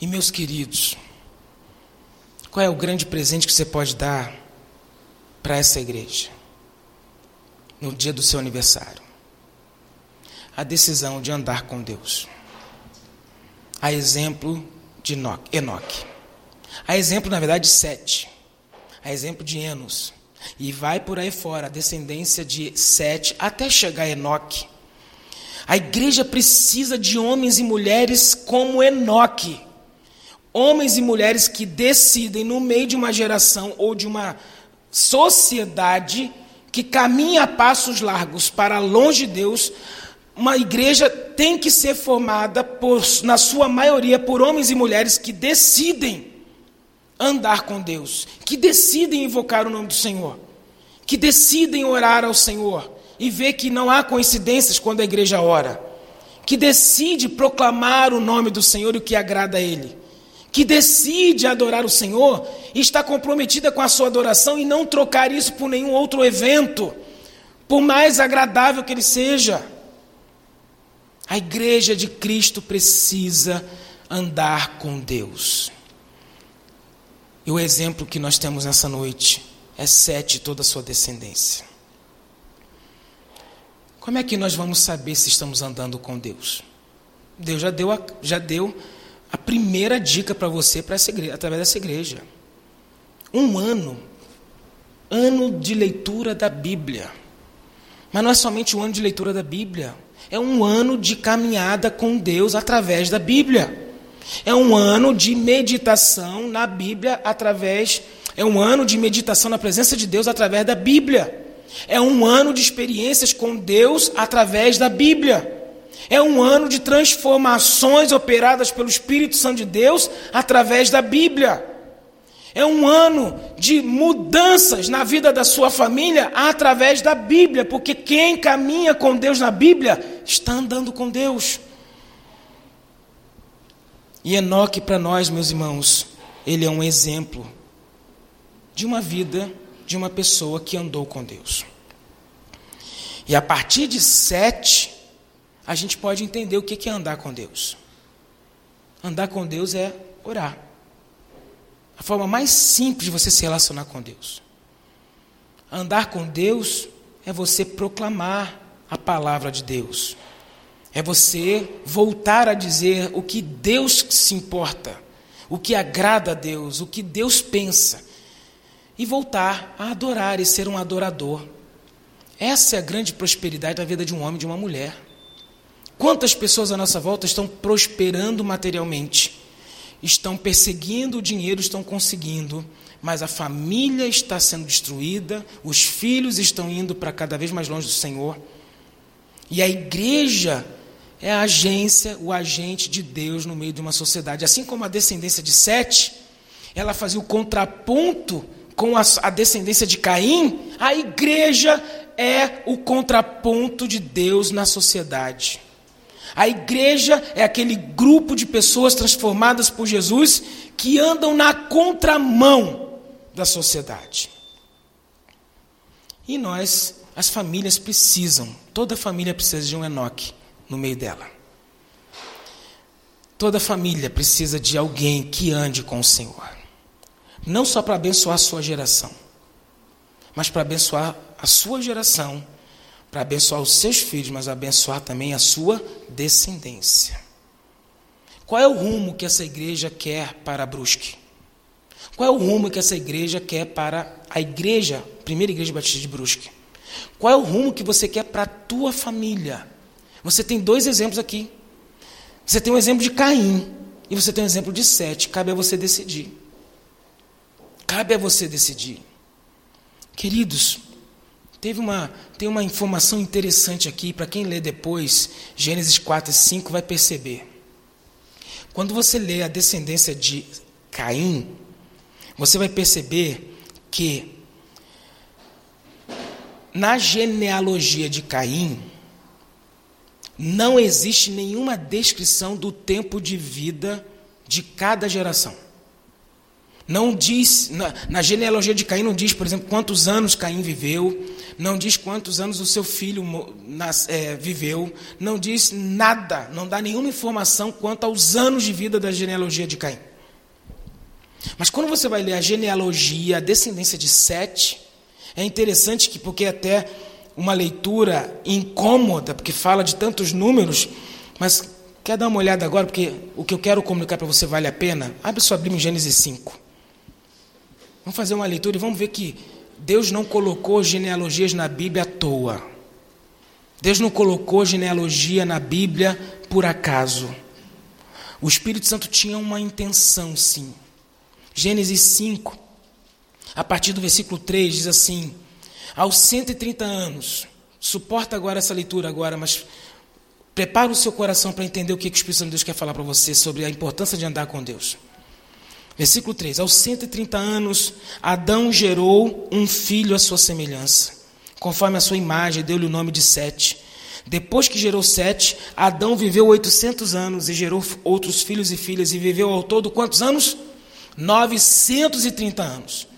E meus queridos, qual é o grande presente que você pode dar para essa igreja? no dia do seu aniversário. A decisão de andar com Deus. A exemplo de Enoque. A exemplo, na verdade, de Sete. A exemplo de Enos. E vai por aí fora, a descendência de Sete, até chegar a Enoque. A igreja precisa de homens e mulheres como Enoque. Homens e mulheres que decidem, no meio de uma geração ou de uma sociedade, que caminha a passos largos para longe de Deus, uma igreja tem que ser formada, por, na sua maioria, por homens e mulheres que decidem andar com Deus, que decidem invocar o nome do Senhor, que decidem orar ao Senhor e ver que não há coincidências quando a igreja ora, que decide proclamar o nome do Senhor e o que agrada a Ele que decide adorar o Senhor e está comprometida com a sua adoração e não trocar isso por nenhum outro evento, por mais agradável que ele seja. A igreja de Cristo precisa andar com Deus. E o exemplo que nós temos nessa noite é Sete e toda a sua descendência. Como é que nós vamos saber se estamos andando com Deus? Deus já deu, a, já deu a primeira dica para você para igreja, através dessa igreja. Um ano. Ano de leitura da Bíblia. Mas não é somente um ano de leitura da Bíblia. É um ano de caminhada com Deus através da Bíblia. É um ano de meditação na Bíblia através. É um ano de meditação na presença de Deus através da Bíblia. É um ano de experiências com Deus através da Bíblia. É um ano de transformações operadas pelo Espírito Santo de Deus através da Bíblia. É um ano de mudanças na vida da sua família através da Bíblia, porque quem caminha com Deus na Bíblia está andando com Deus. E Enoque, para nós, meus irmãos, ele é um exemplo de uma vida de uma pessoa que andou com Deus. E a partir de sete, a gente pode entender o que é andar com Deus. Andar com Deus é orar. A forma mais simples de você se relacionar com Deus. Andar com Deus é você proclamar a palavra de Deus. É você voltar a dizer o que Deus se importa, o que agrada a Deus, o que Deus pensa. E voltar a adorar e ser um adorador. Essa é a grande prosperidade da vida de um homem e de uma mulher. Quantas pessoas à nossa volta estão prosperando materialmente, estão perseguindo o dinheiro, estão conseguindo, mas a família está sendo destruída, os filhos estão indo para cada vez mais longe do Senhor, e a igreja é a agência, o agente de Deus no meio de uma sociedade. Assim como a descendência de Sete, ela fazia o contraponto com a, a descendência de Caim, a igreja é o contraponto de Deus na sociedade. A igreja é aquele grupo de pessoas transformadas por Jesus que andam na contramão da sociedade. E nós, as famílias precisam, toda família precisa de um Enoque no meio dela. Toda família precisa de alguém que ande com o Senhor. Não só para abençoar a sua geração, mas para abençoar a sua geração, para abençoar os seus filhos, mas abençoar também a sua descendência. Qual é o rumo que essa igreja quer para Brusque? Qual é o rumo que essa igreja quer para a igreja, primeira igreja batista de Brusque? Qual é o rumo que você quer para a tua família? Você tem dois exemplos aqui. Você tem um exemplo de Caim e você tem um exemplo de Sete. Cabe a você decidir. Cabe a você decidir. Queridos, teve uma, tem uma informação interessante aqui, para quem lê depois, Gênesis 4 e 5 vai perceber. Quando você lê a descendência de Caim, você vai perceber que na genealogia de Caim, não existe nenhuma descrição do tempo de vida de cada geração. Não diz, na, na, genealogia de Caim, não diz, por exemplo, quantos anos Caim viveu, não diz quantos anos o seu filho nas, é, viveu, não diz nada, não dá nenhuma informação quanto aos anos de vida da genealogia de Caim. Mas quando você vai ler a genealogia, a descendência de Sete, é interessante que, porque até uma leitura incômoda, porque fala de tantos números, mas quer dar uma olhada agora, porque o que eu quero comunicar para você vale a pena? Abre sua Bíblia em Gênesis 5. Vamos fazer uma leitura e vamos ver que Deus não colocou genealogias na Bíblia à toa. Deus não colocou genealogia na Bíblia por acaso. O Espírito Santo tinha uma intenção, sim. Gênesis 5, a partir do versículo 3, diz assim: aos 130 anos, suporta agora essa leitura agora, mas prepara o seu coração para entender o que o Espírito Santo de Deus quer falar para você sobre a importância de andar com Deus. Versículo 3: Aos 130 anos, Adão gerou um filho à sua semelhança, conforme a sua imagem, deu-lhe o nome de Sete. Depois que gerou Sete, Adão viveu 800 anos e gerou outros filhos e filhas, e viveu ao todo quantos anos? 930 anos.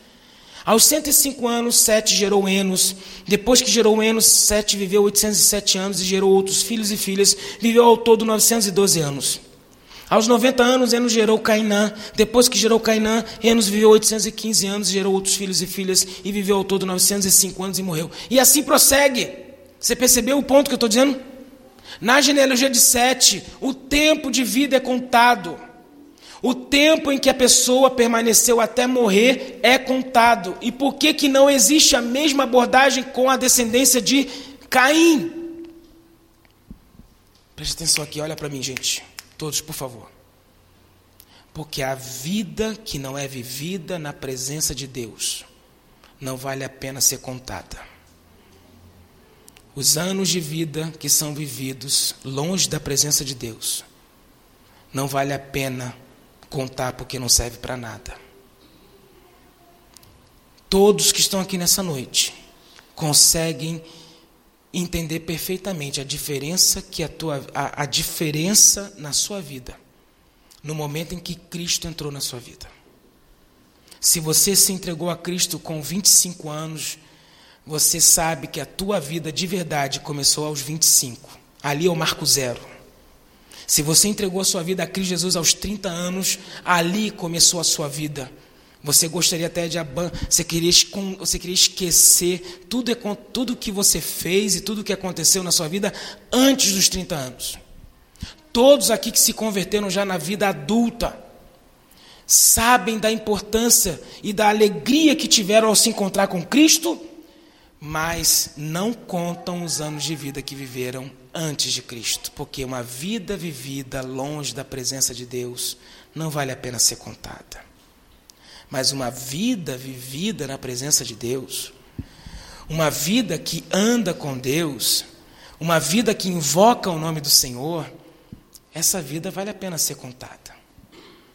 Aos 105 anos, Sete gerou Enos. Depois que gerou Enos, Sete viveu 807 anos e gerou outros filhos e filhas. Viveu ao todo 912 anos. Aos 90 anos, Enos gerou Cainã. Depois que gerou Cainã, Enos viveu 815 anos, gerou outros filhos e filhas e viveu ao todo 905 anos e morreu. E assim prossegue. Você percebeu o ponto que eu estou dizendo? Na genealogia de Sete, o tempo de vida é contado. O tempo em que a pessoa permaneceu até morrer é contado. E por que, que não existe a mesma abordagem com a descendência de Caim? Preste atenção aqui, olha para mim, gente. Todos, por favor. Porque a vida que não é vivida na presença de Deus não vale a pena ser contada. Os anos de vida que são vividos longe da presença de Deus não vale a pena contar porque não serve para nada. Todos que estão aqui nessa noite conseguem entender perfeitamente a diferença que a tua a, a diferença na sua vida no momento em que Cristo entrou na sua vida. Se você se entregou a Cristo com 25 anos, você sabe que a tua vida de verdade começou aos 25. Ali é o marco zero. Se você entregou a sua vida a Cristo Jesus aos 30 anos, ali começou a sua vida. Você gostaria até de você queria, você queria esquecer tudo, tudo que você fez e tudo que aconteceu na sua vida antes dos 30 anos. Todos aqui que se converteram já na vida adulta sabem da importância e da alegria que tiveram ao se encontrar com Cristo, mas não contam os anos de vida que viveram antes de Cristo, porque uma vida vivida longe da presença de Deus não vale a pena ser contada. Mas uma vida vivida na presença de Deus, uma vida que anda com Deus, uma vida que invoca o nome do Senhor, essa vida vale a pena ser contada.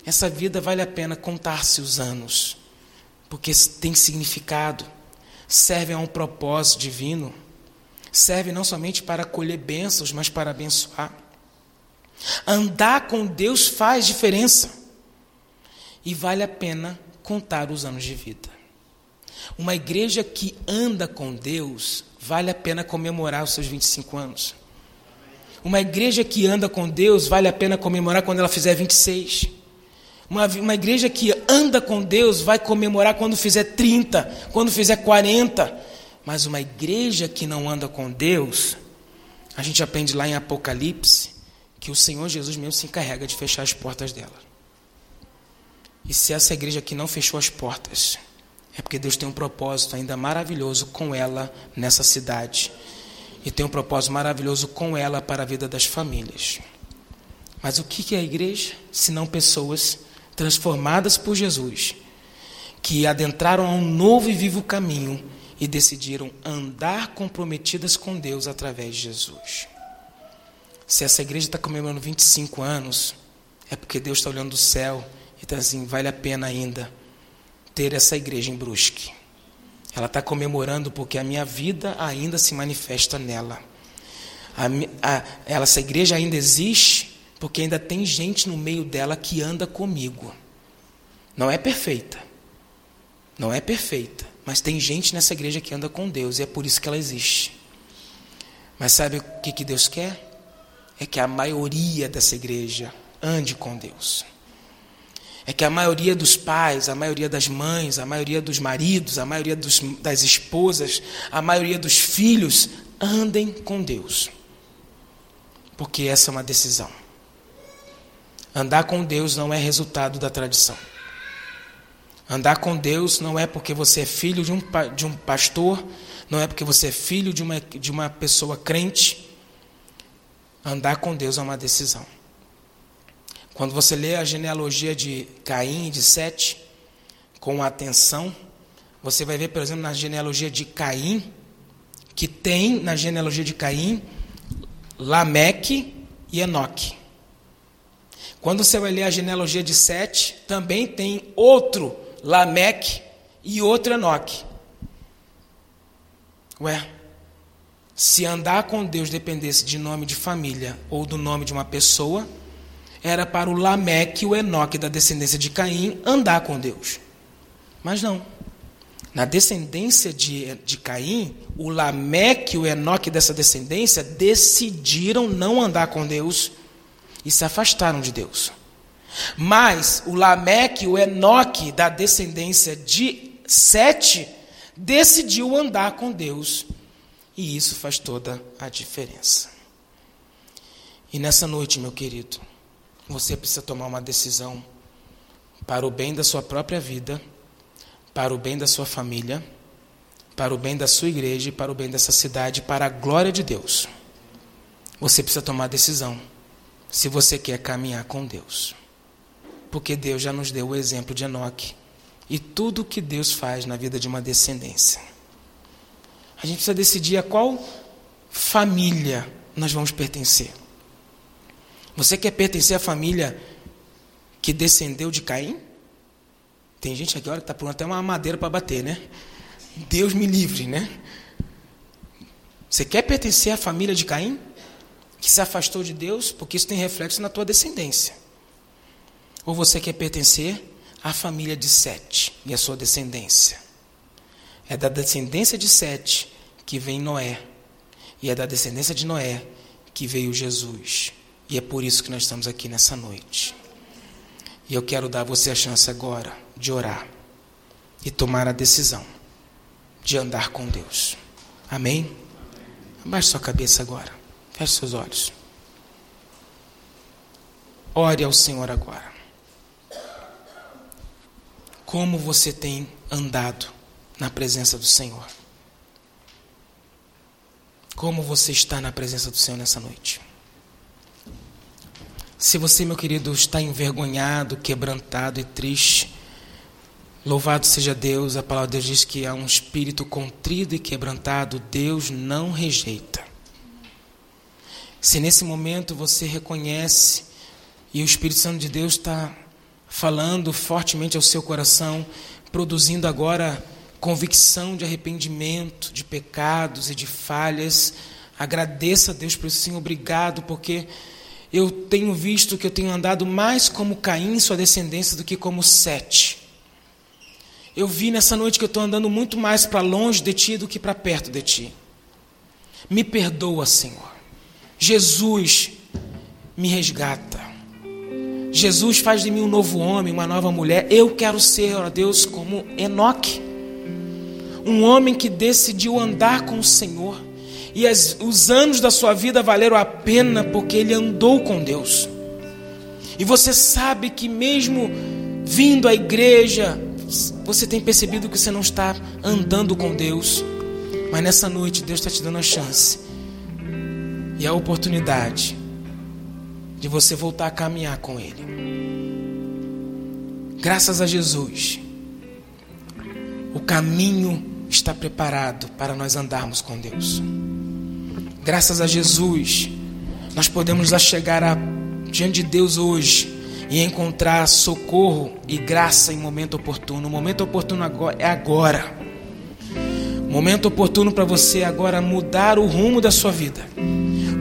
Essa vida vale a pena contar-se os anos, porque tem significado, serve a um propósito divino serve não somente para colher bênçãos, mas para abençoar. Andar com Deus faz diferença. E vale a pena contar os anos de vida. Uma igreja que anda com Deus, vale a pena comemorar os seus 25 anos. Uma igreja que anda com Deus, vale a pena comemorar quando ela fizer 26. Uma, uma igreja que anda com Deus vai comemorar quando fizer 30, quando fizer 40. Mas uma igreja que não anda com Deus, a gente aprende lá em Apocalipse que o Senhor Jesus mesmo se encarrega de fechar as portas dela. E se essa igreja aqui não fechou as portas, é porque Deus tem um propósito ainda maravilhoso com ela nessa cidade. E tem um propósito maravilhoso com ela para a vida das famílias. Mas o que é a igreja? Se não pessoas transformadas por Jesus, que adentraram a um novo e vivo caminho e decidiram andar comprometidas com Deus através de Jesus. Se essa igreja está comemorando 25 anos, é porque Deus está olhando do céu e está assim: vale a pena ainda ter essa igreja em Brusque. Ela está comemorando porque a minha vida ainda se manifesta nela. A, a, ela, essa igreja ainda existe porque ainda tem gente no meio dela que anda comigo. Não é perfeita. Não é perfeita. Mas tem gente nessa igreja que anda com Deus e é por isso que ela existe. Mas sabe o que, que Deus quer? É que a maioria dessa igreja ande com Deus. É que a maioria dos pais, a maioria das mães, a maioria dos maridos, a maioria dos, das esposas, a maioria dos filhos andem com Deus. Porque essa é uma decisão. Andar com Deus não é resultado da tradição. Andar com Deus não é porque você é filho de um, de um pastor, não é porque você é filho de uma, de uma pessoa crente. Andar com Deus é uma decisão. Quando você lê a genealogia de Caim e de Sete, com atenção, você vai ver, por exemplo, na genealogia de Caim, que tem na genealogia de Caim Lameque e Enoque. Quando você vai ler a genealogia de Sete, também tem outro Lameque e outro Enoque. Ué, se andar com Deus dependesse de nome de família ou do nome de uma pessoa, era para o Lameque e o Enoque da descendência de Caim andar com Deus. Mas não. Na descendência de, de Caim, o Lameque e o Enoque dessa descendência decidiram não andar com Deus e se afastaram de Deus. Mas o Lameque, o Enoque da descendência de Sete, decidiu andar com Deus. E isso faz toda a diferença. E nessa noite, meu querido, você precisa tomar uma decisão para o bem da sua própria vida, para o bem da sua família, para o bem da sua igreja e para o bem dessa cidade, para a glória de Deus. Você precisa tomar decisão se você quer caminhar com Deus porque Deus já nos deu o exemplo de Enoque e tudo o que Deus faz na vida de uma descendência. A gente precisa decidir a qual família nós vamos pertencer. Você quer pertencer à família que descendeu de Caim? Tem gente aqui, olha, que está pronto até uma madeira para bater, né? Deus me livre, né? Você quer pertencer à família de Caim? Que se afastou de Deus? Porque isso tem reflexo na tua descendência. Ou você quer pertencer à família de Sete e à sua descendência? É da descendência de Sete que vem Noé. E é da descendência de Noé que veio Jesus. E é por isso que nós estamos aqui nessa noite. E eu quero dar a você a chance agora de orar e tomar a decisão de andar com Deus. Amém? Abaixe sua cabeça agora. Feche seus olhos. Ore ao Senhor agora como você tem andado na presença do Senhor. Como você está na presença do Senhor nessa noite. Se você, meu querido, está envergonhado, quebrantado e triste, louvado seja Deus, a palavra de Deus diz que há um espírito contrido e quebrantado, Deus não rejeita. Se nesse momento você reconhece e o Espírito Santo de Deus está falando fortemente ao seu coração, produzindo agora convicção de arrependimento, de pecados e de falhas. Agradeça a Deus por isso, sim, obrigado, porque eu tenho visto que eu tenho andado mais como Caim sua descendência do que como Sete. Eu vi nessa noite que eu estou andando muito mais para longe de ti do que para perto de ti. Me perdoa, Senhor. Jesus me resgata. Jesus faz de mim um novo homem, uma nova mulher. Eu quero ser, ó Deus, como Enoque. Um homem que decidiu andar com o Senhor. E as, os anos da sua vida valeram a pena porque ele andou com Deus. E você sabe que mesmo vindo à igreja, você tem percebido que você não está andando com Deus. Mas nessa noite Deus está te dando a chance e a oportunidade de você voltar a caminhar com Ele. Graças a Jesus, o caminho está preparado para nós andarmos com Deus. Graças a Jesus, nós podemos chegar a, diante de Deus hoje e encontrar socorro e graça em momento oportuno. O momento oportuno agora é agora. Momento oportuno para você agora mudar o rumo da sua vida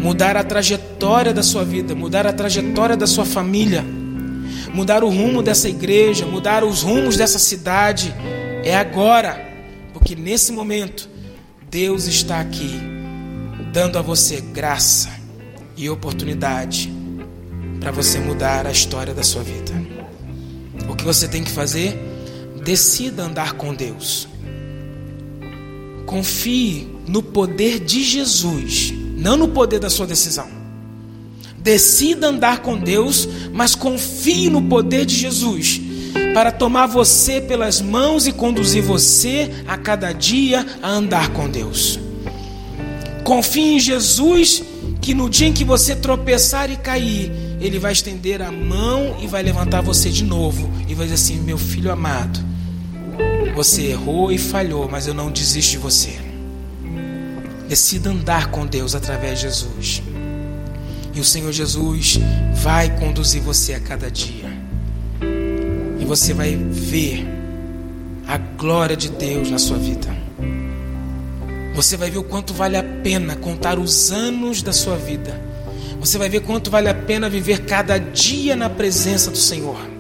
mudar a trajetória da sua vida, mudar a trajetória da sua família, mudar o rumo dessa igreja, mudar os rumos dessa cidade. É agora, porque nesse momento Deus está aqui dando a você graça e oportunidade para você mudar a história da sua vida. O que você tem que fazer? Decida andar com Deus. Confie no poder de Jesus não no poder da sua decisão. Decida andar com Deus, mas confie no poder de Jesus para tomar você pelas mãos e conduzir você a cada dia a andar com Deus. Confie em Jesus, que no dia em que você tropeçar e cair, Ele vai estender a mão e vai levantar você de novo e vai dizer assim: Meu filho amado, você errou e falhou, mas eu não desisto de você. Decida andar com Deus através de Jesus. E o Senhor Jesus vai conduzir você a cada dia. E você vai ver a glória de Deus na sua vida. Você vai ver o quanto vale a pena contar os anos da sua vida. Você vai ver quanto vale a pena viver cada dia na presença do Senhor.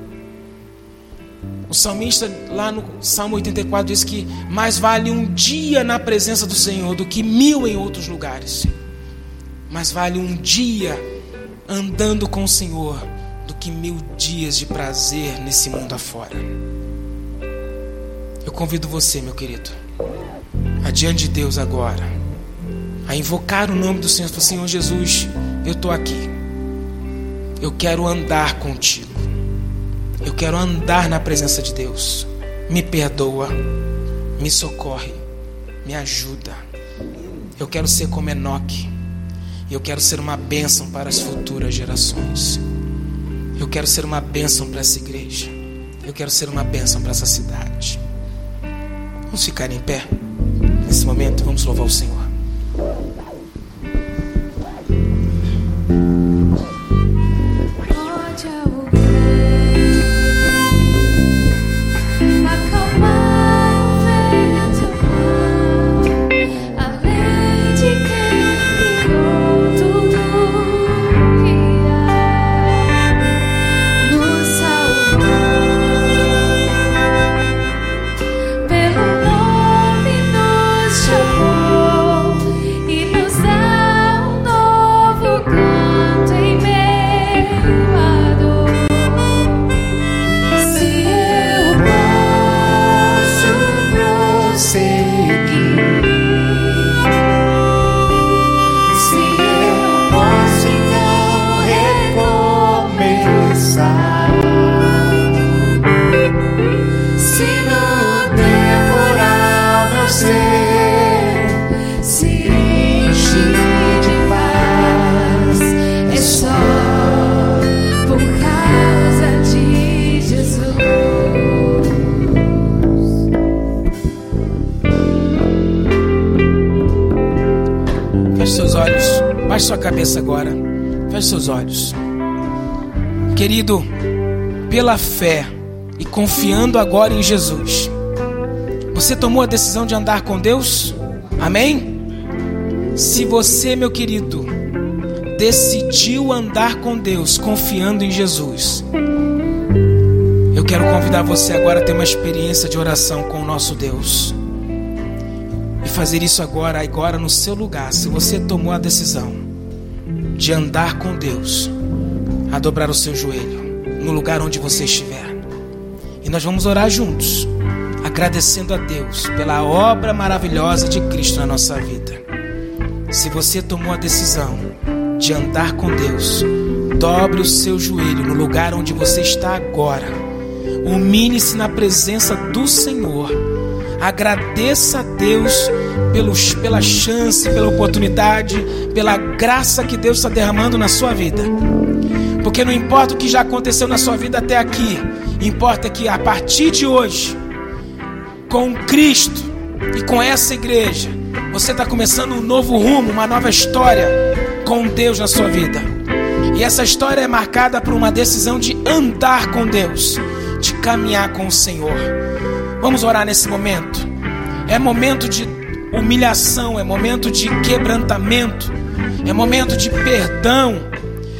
O salmista, lá no Salmo 84, diz que mais vale um dia na presença do Senhor do que mil em outros lugares. Mais vale um dia andando com o Senhor do que mil dias de prazer nesse mundo afora. Eu convido você, meu querido, adiante de Deus agora, a invocar o nome do Senhor. Senhor Jesus, eu estou aqui. Eu quero andar contigo. Eu quero andar na presença de Deus. Me perdoa, me socorre, me ajuda. Eu quero ser como Enoque. Eu quero ser uma bênção para as futuras gerações. Eu quero ser uma bênção para essa igreja. Eu quero ser uma bênção para essa cidade. Vamos ficar em pé nesse momento. Vamos louvar o Senhor. Querido, pela fé e confiando agora em Jesus, você tomou a decisão de andar com Deus? Amém? Se você, meu querido, decidiu andar com Deus, confiando em Jesus, eu quero convidar você agora a ter uma experiência de oração com o nosso Deus. E fazer isso agora, agora no seu lugar. Se você tomou a decisão de andar com Deus, dobrar o seu joelho no lugar onde você estiver. E nós vamos orar juntos, agradecendo a Deus pela obra maravilhosa de Cristo na nossa vida. Se você tomou a decisão de andar com Deus, dobre o seu joelho no lugar onde você está agora. Humilhe-se na presença do Senhor. Agradeça a Deus pelos, pela chance, pela oportunidade, pela graça que Deus está derramando na sua vida. Porque não importa o que já aconteceu na sua vida até aqui, importa que a partir de hoje, com Cristo e com essa igreja, você está começando um novo rumo, uma nova história com Deus na sua vida. E essa história é marcada por uma decisão de andar com Deus, de caminhar com o Senhor. Vamos orar nesse momento. É momento de humilhação, é momento de quebrantamento, é momento de perdão,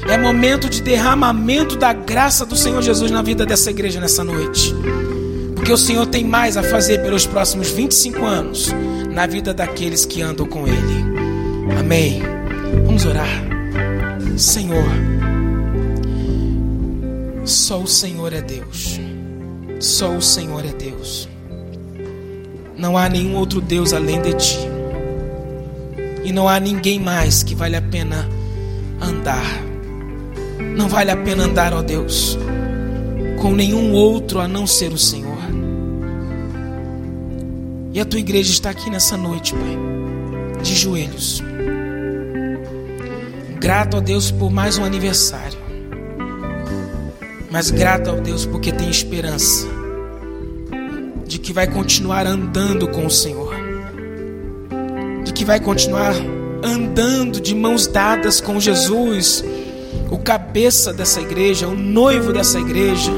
é momento de derramamento da graça do Senhor Jesus na vida dessa igreja nessa noite. Porque o Senhor tem mais a fazer pelos próximos 25 anos na vida daqueles que andam com Ele. Amém. Vamos orar. Senhor, só o Senhor é Deus. Só o Senhor é Deus. Não há nenhum outro Deus além de Ti. E não há ninguém mais que vale a pena andar. Não vale a pena andar, ó Deus, com nenhum outro a não ser o Senhor. E a tua igreja está aqui nessa noite, Pai, de joelhos. Grato a Deus por mais um aniversário. Mas grato a Deus porque tem esperança de que vai continuar andando com o Senhor. De que vai continuar andando de mãos dadas com Jesus, o cabeça dessa igreja, o noivo dessa igreja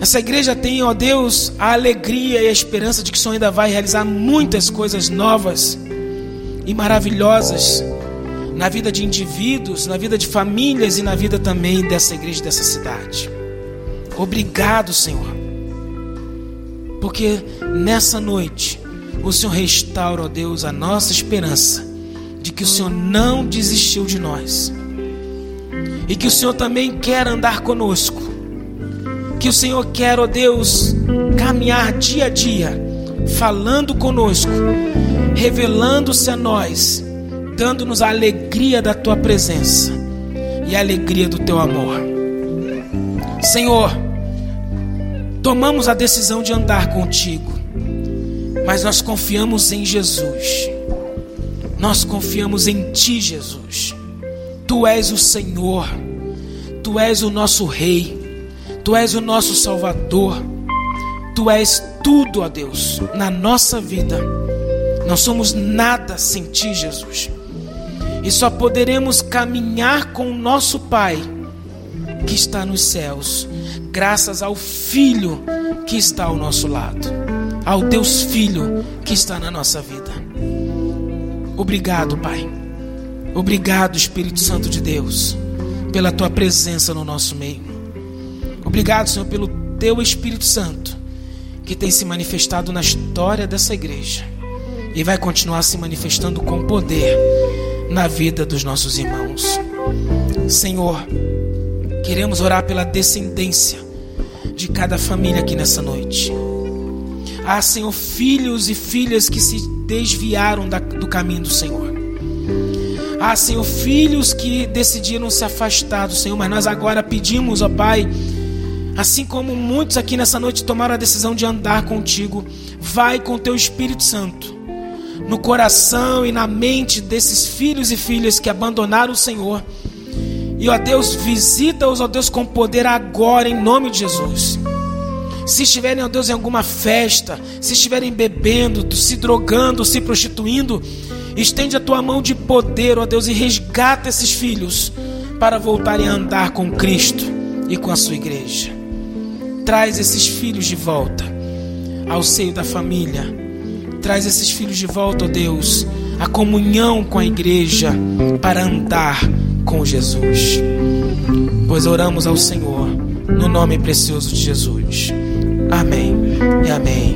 essa igreja tem, ó Deus, a alegria e a esperança de que o Senhor ainda vai realizar muitas coisas novas e maravilhosas na vida de indivíduos, na vida de famílias e na vida também dessa igreja, dessa cidade. Obrigado, Senhor, porque nessa noite o Senhor restaura, ó Deus, a nossa esperança de que o Senhor não desistiu de nós e que o Senhor também quer andar conosco que o Senhor quer, ó Deus, caminhar dia a dia, falando conosco, revelando-se a nós, dando-nos a alegria da tua presença e a alegria do teu amor. Senhor, tomamos a decisão de andar contigo, mas nós confiamos em Jesus. Nós confiamos em ti, Jesus. Tu és o Senhor. Tu és o nosso rei. Tu és o nosso Salvador. Tu és tudo, ó Deus, na nossa vida. Não somos nada sem Ti, Jesus. E só poderemos caminhar com o nosso Pai, que está nos céus, graças ao Filho que está ao nosso lado, ao Deus Filho que está na nossa vida. Obrigado, Pai. Obrigado, Espírito Santo de Deus, pela Tua presença no nosso meio. Obrigado, Senhor, pelo teu Espírito Santo que tem se manifestado na história dessa igreja e vai continuar se manifestando com poder na vida dos nossos irmãos. Senhor, queremos orar pela descendência de cada família aqui nessa noite. Ah, Senhor, filhos e filhas que se desviaram da, do caminho do Senhor. Ah, Senhor, filhos que decidiram se afastar do Senhor, mas nós agora pedimos, ó Pai, Assim como muitos aqui nessa noite tomaram a decisão de andar contigo, vai com teu Espírito Santo no coração e na mente desses filhos e filhas que abandonaram o Senhor. E ó Deus, visita-os, ó Deus, com poder agora, em nome de Jesus. Se estiverem, ó Deus, em alguma festa, se estiverem bebendo, se drogando, se prostituindo, estende a tua mão de poder, ó Deus, e resgata esses filhos para voltarem a andar com Cristo e com a sua igreja. Traz esses filhos de volta ao seio da família. Traz esses filhos de volta, ó Deus, a comunhão com a igreja para andar com Jesus. Pois oramos ao Senhor no nome precioso de Jesus. Amém e amém.